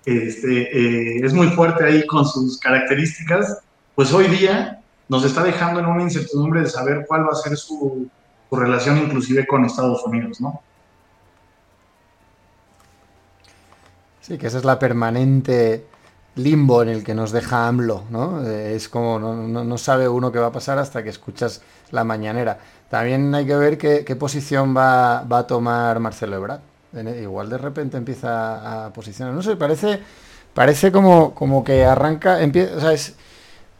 este, eh, es muy fuerte ahí con sus características, pues hoy día nos está dejando en una incertidumbre de saber cuál va a ser su, su relación inclusive con Estados Unidos, ¿no? Sí, que esa es la permanente limbo en el que nos deja AMLO, ¿no? Eh, es como no, no- no sabe uno qué va a pasar hasta que escuchas la mañanera. También hay que ver qué, posición va, va a tomar Marcelo Ebrard. En- Igual de repente empieza a posicionar. No sé, parece, parece como, como que arranca, empieza, o sea, es-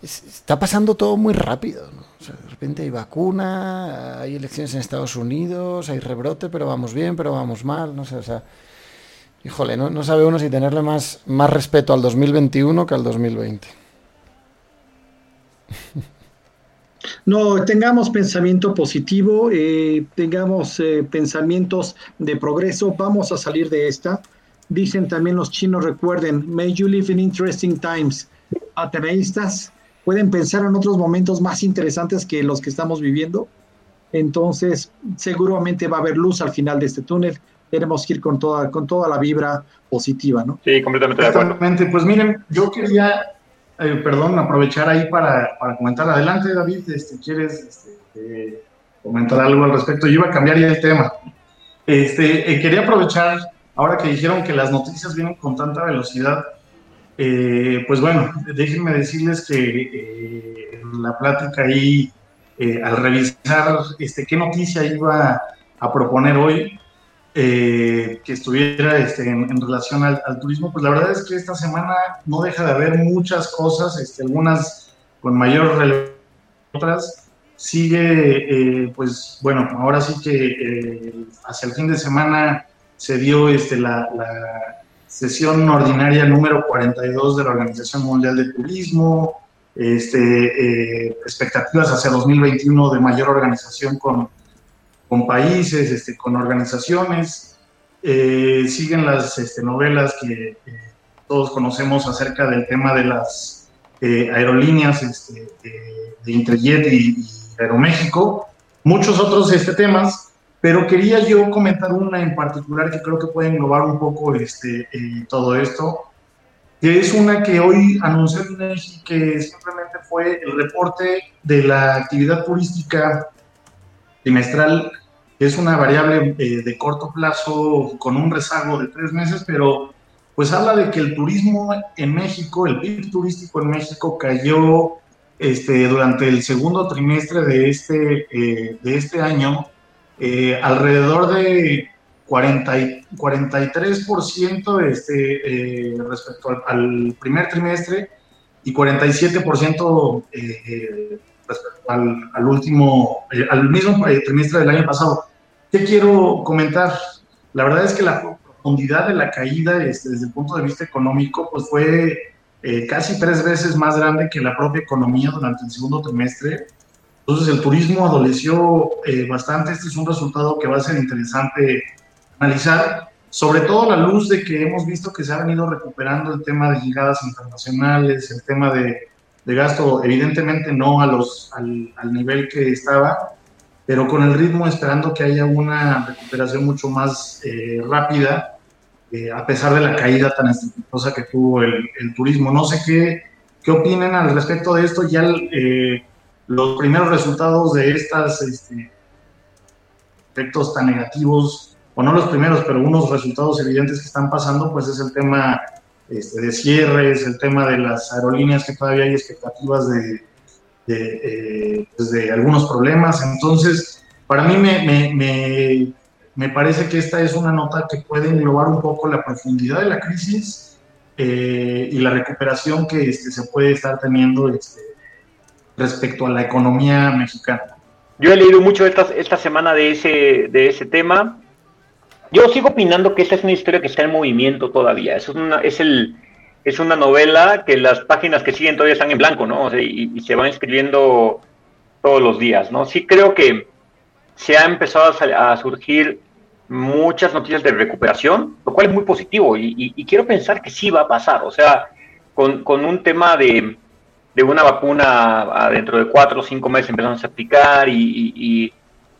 es- está pasando todo muy rápido. ¿no? O sea, de repente hay vacuna, hay elecciones en Estados Unidos, hay rebrote, pero vamos bien, pero vamos mal, no sé, o sea, híjole, no, sabe uno si tenerle más, más respeto al 2021 que al 2020. No, tengamos pensamiento positivo, eh, tengamos eh, pensamientos de progreso, vamos a salir de esta. Dicen también los chinos, recuerden, may you live in interesting times. Ateneístas pueden pensar en otros momentos más interesantes que los que estamos viviendo. Entonces, seguramente va a haber luz al final de este túnel. Tenemos que ir con toda, con toda la vibra positiva, ¿no? Sí, completamente de acuerdo. Exactamente, pues miren, yo quería, eh, perdón, aprovechar ahí para, para comentar. Adelante, David, este, ¿quieres este, eh, comentar algo al respecto? Yo iba a cambiar ya el tema. Este, eh, quería aprovechar, ahora que dijeron que las noticias vienen con tanta velocidad, eh, pues bueno, déjenme decirles que eh, la plática ahí, eh, al revisar este, qué noticia iba a proponer hoy, que estuviera este, en, relación al, turismo, pues la verdad es que esta semana no deja de haber muchas cosas, este, algunas con mayor relevancia, otras sigue, pues bueno, ahora sí que hacia el fin de semana se dio este, la sesión ordinaria número 42 de la Organización Mundial de Turismo, este, eh, expectativas hacia 2021 de mayor organización con, con países, este, con organizaciones. Eh, siguen las este, novelas que todos conocemos acerca del tema de las eh, aerolíneas de, de Interjet y, y Aeroméxico, muchos otros este, temas, pero quería yo comentar una en particular que creo que puede englobar un poco este, eh, todo esto, que es una que hoy anunció el INEGI que simplemente fue el reporte de la actividad turística trimestral, que es una variable eh, de corto plazo con un rezago de tres meses, pero pues habla de que el turismo en México, el PIB turístico en México cayó este, durante el segundo trimestre de este, eh, de este año eh, alrededor de 40 y- 43% este, eh, respecto al, primer trimestre y 47% eh, eh, respecto al, al último, al mismo trimestre del año pasado. ¿Qué quiero comentar? La verdad es que la profundidad de la caída este, desde el punto de vista económico pues fue casi tres veces más grande que la propia economía durante el segundo trimestre. Entonces el turismo adoleció eh, bastante. Este es un resultado que va a ser interesante analizar, sobre todo a la luz de que hemos visto que se ha venido recuperando el tema de llegadas internacionales, el tema de, gasto, evidentemente no a los, al, al nivel que estaba, pero con el ritmo esperando que haya una recuperación mucho más eh, rápida, eh, a pesar de la caída tan estrepitosa que tuvo el, el turismo. No sé qué, qué opinen al respecto de esto. Ya los primeros resultados de estas este, efectos tan negativos, o no los primeros, pero unos resultados evidentes que están pasando, pues es el tema este, de cierres, el tema de las aerolíneas que todavía hay expectativas de, de, eh, pues de algunos problemas. Entonces, para mí me, me, me, me, parece que esta es una nota que puede englobar un poco la profundidad de la crisis eh, y la recuperación que este, se puede estar teniendo este, respecto a la economía mexicana. Yo he leído mucho esta, esta semana de ese, de ese tema. Yo sigo opinando que esta es una historia que está en movimiento todavía. Es una, es el, es una novela que las páginas que siguen todavía están en blanco, ¿no? O sea, y, y, se van escribiendo todos los días, ¿no? Sí creo que se ha empezado a, a surgir muchas noticias de recuperación, lo cual es muy positivo y, y, y quiero pensar que sí va a pasar. O sea, con, con un tema de, de, una vacuna dentro de cuatro o cinco meses empezamos a aplicar y,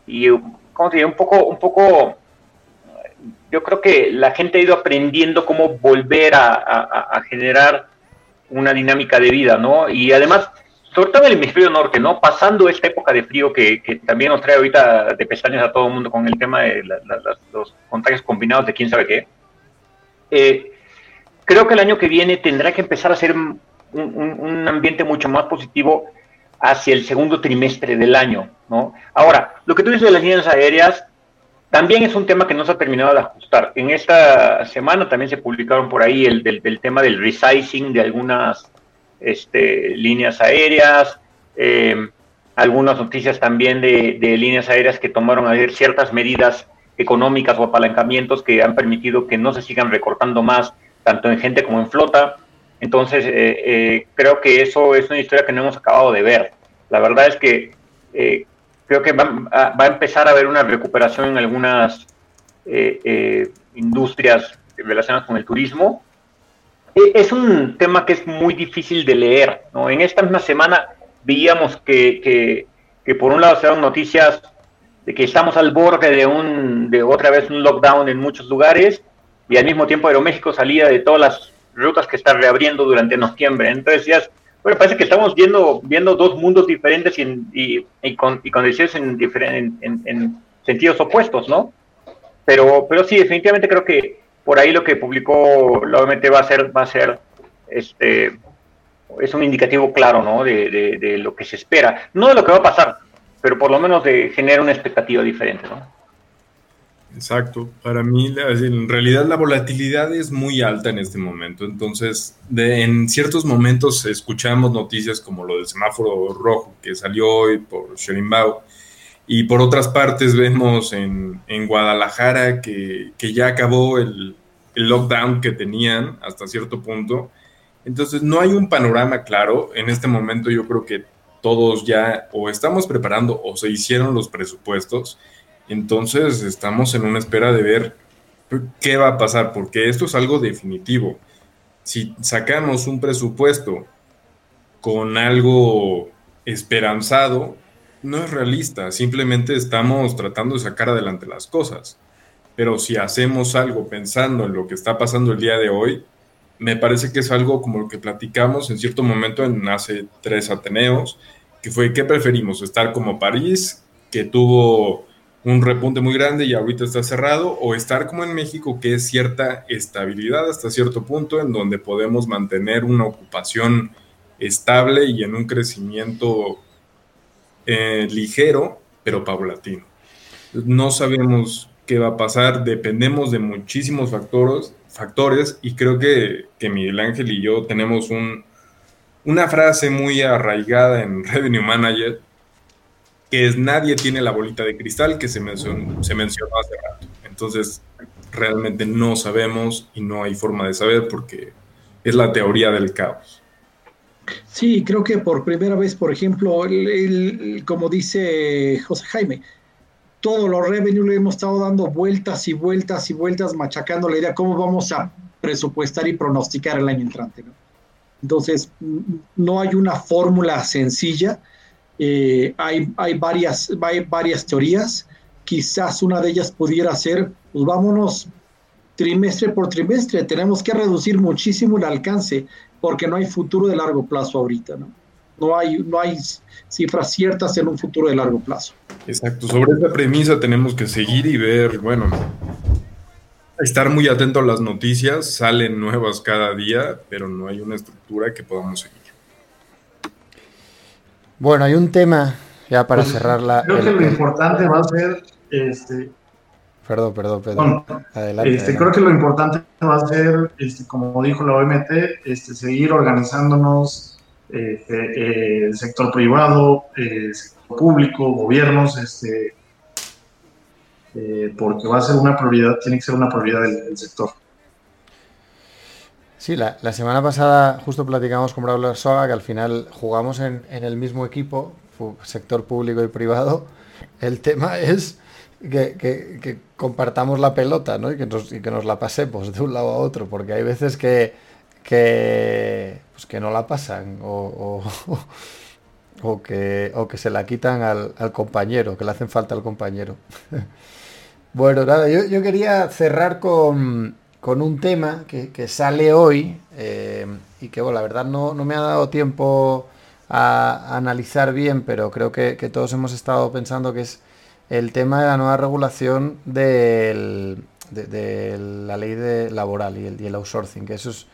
y ¿cómo te digo? Un poco, un poco yo creo que la gente ha ido aprendiendo cómo volver a, a, a, generar una dinámica de vida, ¿no? Y además, sobre todo en el hemisferio norte, ¿no? Pasando esta época de frío que, que también nos trae ahorita de pestañas a todo el mundo con el tema de los contagios combinados de quién sabe qué. Eh, creo que el año que viene tendrá que empezar a ser un, ambiente mucho más positivo hacia el segundo trimestre del año, ¿no? Ahora, lo que tú dices de las líneas aéreas también es un tema que no se ha terminado de ajustar. En esta semana también se publicaron por ahí el del, tema del resizing de algunas este, líneas aéreas, eh, algunas noticias también de, líneas aéreas que tomaron ciertas medidas económicas o apalancamientos que han permitido que no se sigan recortando más, tanto en gente como en flota. Entonces, eh, eh, creo que eso es una historia que no hemos acabado de ver. La verdad es que eh, creo que va, a- empezar a haber una recuperación en algunas eh, eh, industrias relacionadas con el turismo. E- Es un tema que es muy difícil de leer. ¿no? En esta misma semana veíamos que, que, que por un lado se dan noticias de que estamos al borde de un de otra vez un lockdown en muchos lugares y al mismo tiempo Aeroméxico salía de todas las rutas que está reabriendo durante noviembre. Entonces ya, bueno, parece que estamos viendo viendo dos mundos diferentes y, y, y con, y con decisiones en, en, en- en sentidos opuestos, ¿no? Pero, pero sí, definitivamente creo que por ahí lo que publicó la OMT va a ser, va a ser este es un indicativo claro, ¿no? De, de- de lo que se espera. No de lo que va a pasar, pero por lo menos de genera una expectativa diferente, ¿no? Exacto. Para mí, en realidad, la volatilidad es muy alta en este momento. Entonces, de- en ciertos momentos escuchamos noticias como lo del semáforo rojo que salió hoy por Sherimbao. Y por otras partes vemos en, en Guadalajara que, que ya acabó el, el lockdown que tenían hasta cierto punto. Entonces, no hay un panorama claro. En este momento yo creo que todos ya o estamos preparando o se hicieron los presupuestos. Entonces estamos en una espera de ver qué va a pasar, porque esto es algo definitivo. Si sacamos un presupuesto con algo esperanzado, no es realista, simplemente estamos tratando de sacar adelante las cosas. Pero si hacemos algo pensando en lo que está pasando el día de hoy, me parece que es algo como lo que platicamos en cierto momento en hace tres Ateneos, que fue qué preferimos, estar como París, que tuvo un repunte muy grande y ahorita está cerrado, o estar como en México, que es cierta estabilidad hasta cierto punto, en donde podemos mantener una ocupación estable y en un crecimiento eh, ligero, pero paulatino. No sabemos qué va a pasar, dependemos de muchísimos factores, y creo que, que Miguel Ángel y yo tenemos un, una frase muy arraigada en Revenue Manager, que es nadie tiene la bolita de cristal que se mencionó, se mencionó hace rato. Entonces, realmente no sabemos y no hay forma de saber porque es la teoría del caos. Sí, creo que por primera vez, por ejemplo, el- como dice José Jaime, todos los revenue le hemos estado dando vueltas y vueltas y vueltas, machacando la idea cómo vamos a presupuestar y pronosticar el año entrante. Entonces, no hay una fórmula sencilla, eh, hay, hay, varias, hay varias teorías, quizás una de ellas pudiera ser, pues vámonos trimestre por trimestre, tenemos que reducir muchísimo el alcance porque no hay futuro de largo plazo ahorita, ¿no? No hay, no hay cifras ciertas en un futuro de largo plazo. Exacto, sobre esa premisa tenemos que seguir y ver, bueno, estar muy atento a las noticias, salen nuevas cada día, pero no hay una estructura que podamos seguir. Bueno, hay un tema ya para Pues, cerrar la. Creo que lo el- importante va a ser, este, Perdón, perdón, Pedro. Bueno, Adelante. este, adelante. creo que lo importante va a ser, este, como dijo la OMT, este, seguir organizándonos, este, eh, el sector privado, eh, sector público, gobiernos, este, eh, porque va a ser una prioridad, tiene que ser una prioridad del, del sector. Sí, la, semana pasada justo platicamos con Brawler Soga que al final jugamos en, el mismo equipo, sector público y privado. El tema es que, compartamos la pelota ¿no? y, que nos, la pasemos de un lado a otro, porque hay veces que, que, pues no la pasan o, que, o que se la quitan al, compañero, que le hacen falta al compañero. Bueno, nada, yo quería cerrar con, con un tema que, sale hoy eh, y que, bueno, la verdad no, no me ha dado tiempo a, analizar bien, pero creo que, todos hemos estado pensando que es el tema de la nueva regulación de, la ley de laboral y el, y el outsourcing, que eso es,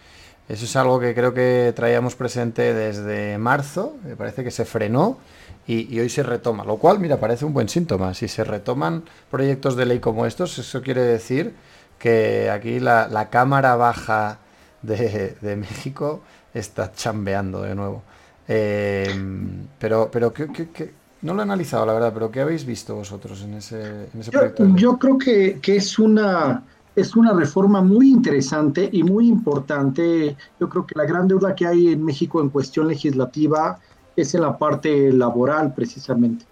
eso es algo que creo que traíamos presente desde marzo, me parece que se frenó y hoy se retoma, lo cual, mira, parece un buen síntoma. Si se retoman proyectos de ley como estos, eso quiere decir que aquí la, la Cámara Baja de, de México está chambeando de nuevo. Eh, pero, pero ¿qué- qué- qué? no lo he analizado, la verdad, pero ¿qué habéis visto vosotros en ese, en ese Yo, proyecto? yo creo que, que es una es una reforma muy interesante y muy importante. Yo creo que la gran deuda que hay en México en cuestión legislativa es en la parte laboral, precisamente,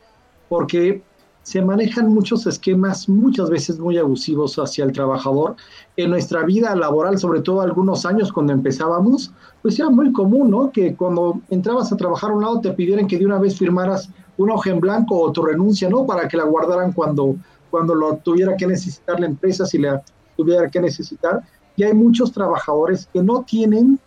porque se manejan muchos esquemas muchas veces muy abusivos hacia el trabajador. En nuestra vida laboral, sobre todo algunos años cuando empezábamos, pues era muy común, ¿no? Que cuando entrabas a trabajar a un lado te pidieran que de una vez firmaras una hoja en blanco o tu renuncia, ¿no? Para que la guardaran cuando, cuando lo tuviera que necesitar la empresa, si la tuviera que necesitar. Y hay muchos trabajadores que no tienen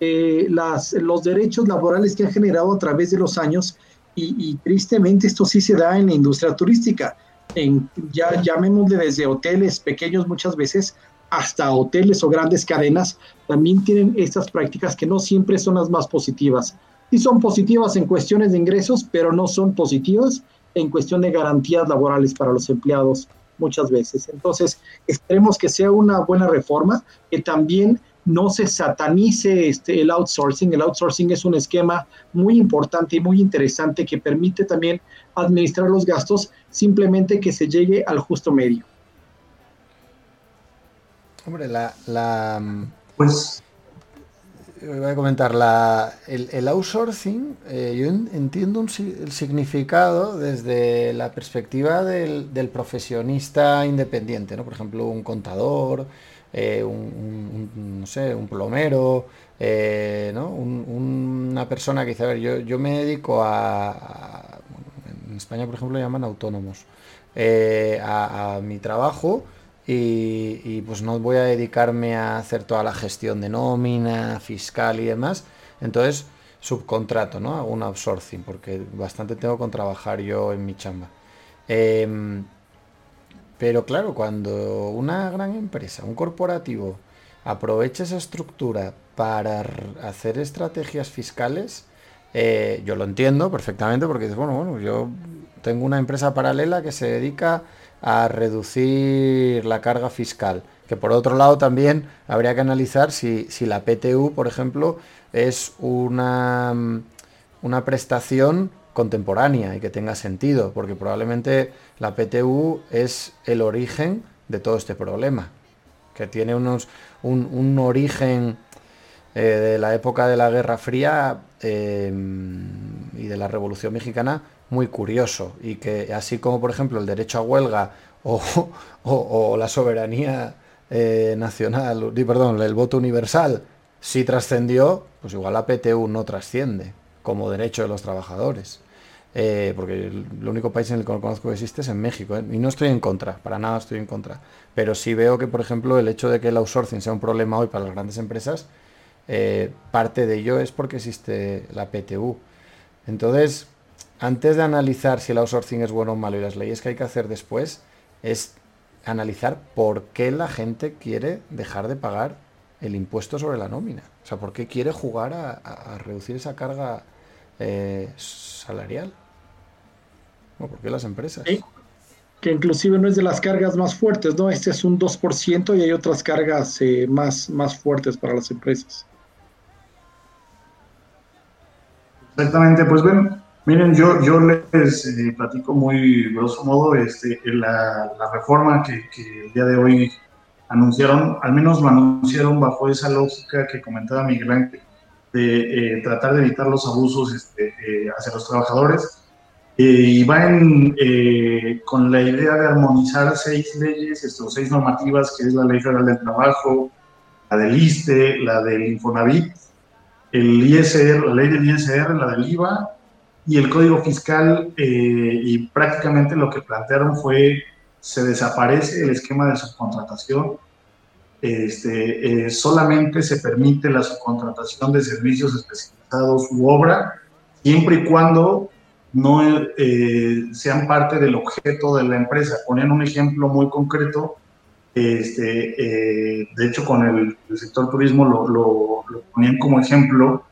eh, las, los derechos laborales que han generado a través de los años y, y tristemente esto sí se da en la industria turística. En, ya llamémosle desde hoteles pequeños muchas veces hasta hoteles o grandes cadenas, también tienen estas prácticas que no siempre son las más positivas. Sí son positivas en cuestiones de ingresos, pero no son positivas en cuestión de garantías laborales para los empleados muchas veces. Entonces, esperemos que sea una buena reforma, que también no se satanice este, el outsourcing. El outsourcing es un esquema muy importante y muy interesante que permite también administrar los gastos, simplemente que se llegue al justo medio. Hombre, la, la, mm, Pues voy a comentar, la, el, el outsourcing, eh, yo en- entiendo un si- el significado desde la perspectiva del, del profesionista independiente, ¿no? Por ejemplo, un contador, eh, un, no sé, un plomero, eh, ¿no? Un- una persona que dice, a ver, yo, yo me dedico a, en España, por ejemplo, llaman autónomos, eh, a, mi trabajo y, pues no voy a dedicarme a hacer toda la gestión de nómina, fiscal y demás. Entonces, subcontrato, ¿no? Hago un outsourcing, porque bastante tengo con trabajar yo en mi chamba. Pero claro, cuando una gran empresa, un corporativo, aprovecha esa estructura para hacer estrategias fiscales, eh, yo lo entiendo perfectamente porque dices, bueno, bueno, yo tengo una empresa paralela que se dedica a reducir la carga fiscal. Que por otro lado también habría que analizar si, si la PTU, por ejemplo, es una, mm, una prestación contemporánea y que tenga sentido, porque probablemente la PTU es el origen de todo este problema, que tiene unos, un, origen eh, de la época de la Guerra Fría eh, y de la Revolución Mexicana muy curioso y que así como por ejemplo el derecho a huelga o, o- la soberanía eh, nacional, perdón, el voto universal sí trascendió, pues igual la PTU no trasciende como derecho de los trabajadores. Eh, porque el, único país en el que no conozco que existe es en México, ¿eh? y no estoy en contra, para nada estoy en contra. Pero sí veo que, por ejemplo, el hecho de que el outsourcing sea un problema hoy para las grandes empresas, eh, parte de ello es porque existe la PTU. Entonces, antes de analizar si el outsourcing es bueno o malo y las leyes que hay que hacer después, es analizar por qué la gente quiere dejar de pagar el impuesto sobre la nómina. O sea, por qué quiere jugar a reducir esa carga eh, salarial. ¿O por qué las empresas? Sí. Que inclusive no es de las cargas más fuertes, ¿no? Este es un 2% y hay otras cargas eh, más, más fuertes para las empresas. Exactamente, pues ven, miren, yo, yo les eh, platico muy grosso modo este, la, la reforma que, que el día de hoy anunciaron, al menos lo anunciaron bajo esa lógica que comentaba Miguel Ángel, de eh, tratar de evitar los abusos este, eh, hacia los trabajadores. Eh, y van eh, con la idea de armonizar seis leyes, estos seis normativas, que es la Ley Federal del Trabajo, la del ISTE, la del Infonavit, el ISR, la ley del ISR, la del IVA y el Código Fiscal y prácticamente lo que plantearon fue se desaparece el esquema de subcontratación, este, eh, solamente se permite la subcontratación de servicios especializados u obra, siempre y cuando no eh, sean parte del objeto de la empresa. Ponían un ejemplo muy concreto, Este, eh, de hecho, con el, sector turismo lo, ponían como ejemplo.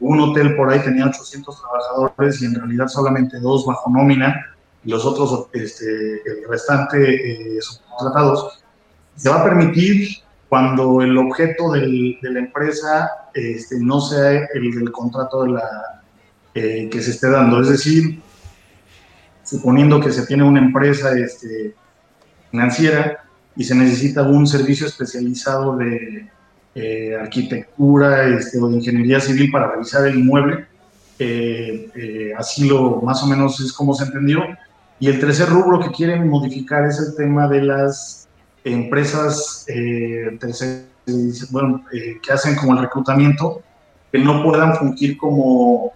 Un hotel por ahí tenía 800 trabajadores y en realidad solamente dos bajo nómina y los otros, este, el restante, subcontratados. Se va a permitir cuando el objeto del, de la empresa este, no sea el del contrato de la, eh, que se esté dando. Es decir, suponiendo que se tiene una empresa este, financiera y se necesita un servicio especializado de eh, arquitectura este, o de ingeniería civil para revisar el inmueble, eh, así lo más o menos es como se entendió. Y el tercer rubro que quieren modificar es el tema de las empresas tercer, bueno, que hacen como el reclutamiento, que no puedan fungir como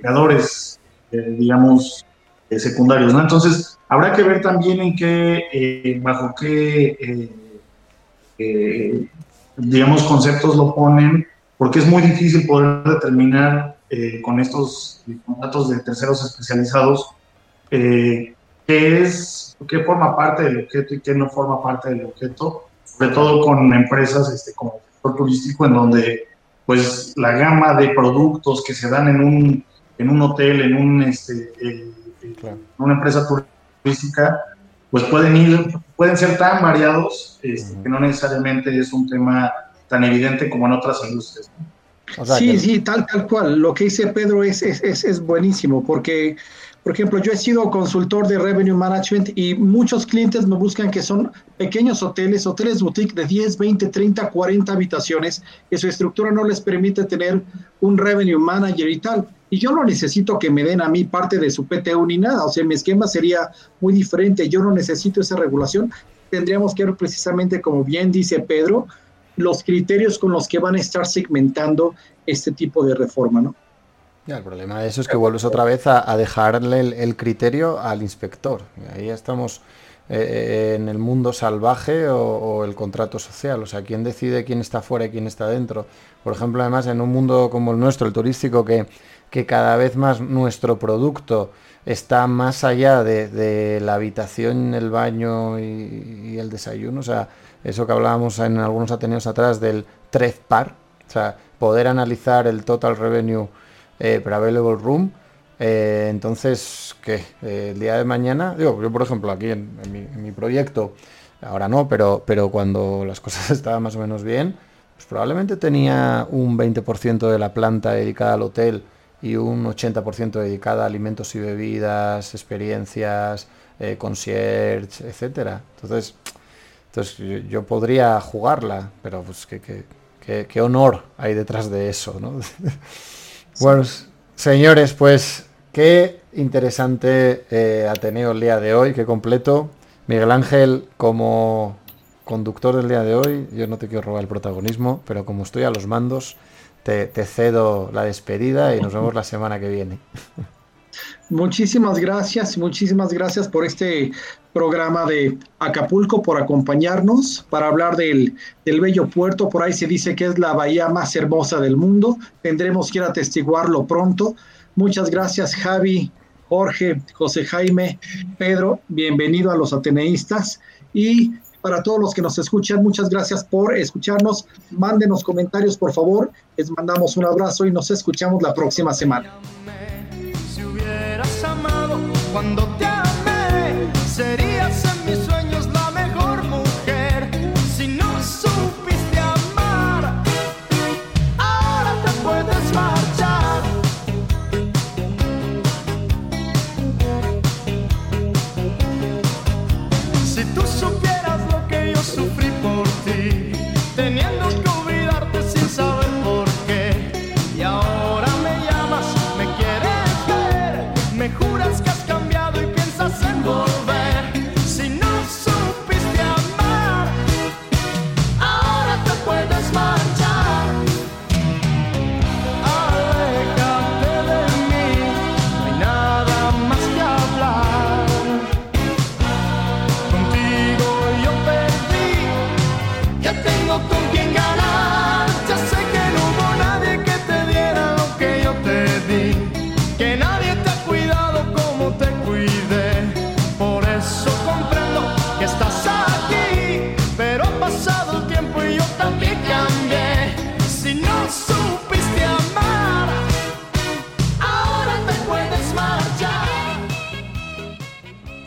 creadores, digamos, secundarios. Entonces, Habrá que ver también en qué, eh, bajo qué, eh, eh, digamos, conceptos lo ponen, porque es muy difícil poder determinar con estos contratos de terceros especializados qué es, qué forma parte del objeto y qué no forma parte del objeto, sobre todo con empresas este, como el sector turístico, en donde pues la gama de productos que se dan en un, en un hotel, en un, este, una empresa turística, pues pueden ir, pueden ser tan variados este, que no necesariamente es un tema tan evidente como en otras industrias. sí, sí, tal, tal cual. Lo que dice Pedro es, es, es, es, buenísimo porque, por ejemplo, yo he sido consultor de Revenue Management y muchos clientes me buscan que son pequeños hoteles, hoteles boutique de 10, 20, 30, 40 habitaciones, que su estructura no les permite tener un Revenue Manager y tal. Y yo no necesito que me den a mí parte de su PTU ni nada, o sea, mi esquema sería muy diferente, yo no necesito esa regulación, tendríamos que ver precisamente, como bien dice Pedro, los criterios con los que van a estar segmentando este tipo de reforma, ¿no? Ya, el problema de eso es que vuelves otra vez a, dejarle el, criterio al inspector. Ahí estamos eh, eh, en el mundo salvaje o, el contrato social. O sea, ¿quién decide quién está fuera y quién está dentro? Por ejemplo, además, en un mundo como el nuestro, el turístico, que que cada vez más nuestro producto está más allá de, la habitación, el baño y, el desayuno. O sea, eso que hablábamos en algunos ateneos atrás del par, o sea, poder analizar el total revenue eh, per available room. Eh, entonces, ¿qué? Eh, el día de mañana, digo, yo por ejemplo aquí en, mi, proyecto, ahora no, pero, pero cuando las cosas estaban más o menos bien, pues probablemente tenía un 20% de la planta dedicada al hotel y un 80% dedicada a alimentos y bebidas, experiencias, eh, concierge, etcétera. Entonces, entonces yo, podría jugarla, pero pues qué, qué, honor hay detrás de eso, ¿no? bueno, señores, pues qué interesante eh, Ateneo el día de hoy, qué completo. Miguel Ángel, como conductor del día de hoy, yo no te quiero robar el protagonismo, pero como estoy a los mandos, te, cedo la despedida y nos vemos la semana que viene. Muchísimas gracias, muchísimas gracias por este programa de Acapulco, por acompañarnos para hablar del, del, bello puerto. Por ahí se dice que es la bahía más hermosa del mundo. Tendremos que ir a atestiguarlo pronto. Muchas gracias, Javi, Jorge, José Jaime, Pedro. Bienvenido a los Ateneístas. Y para todos los que nos escuchan, muchas gracias por escucharnos. Mándenos comentarios, por favor. Les mandamos un abrazo y nos escuchamos la próxima semana. Cuando te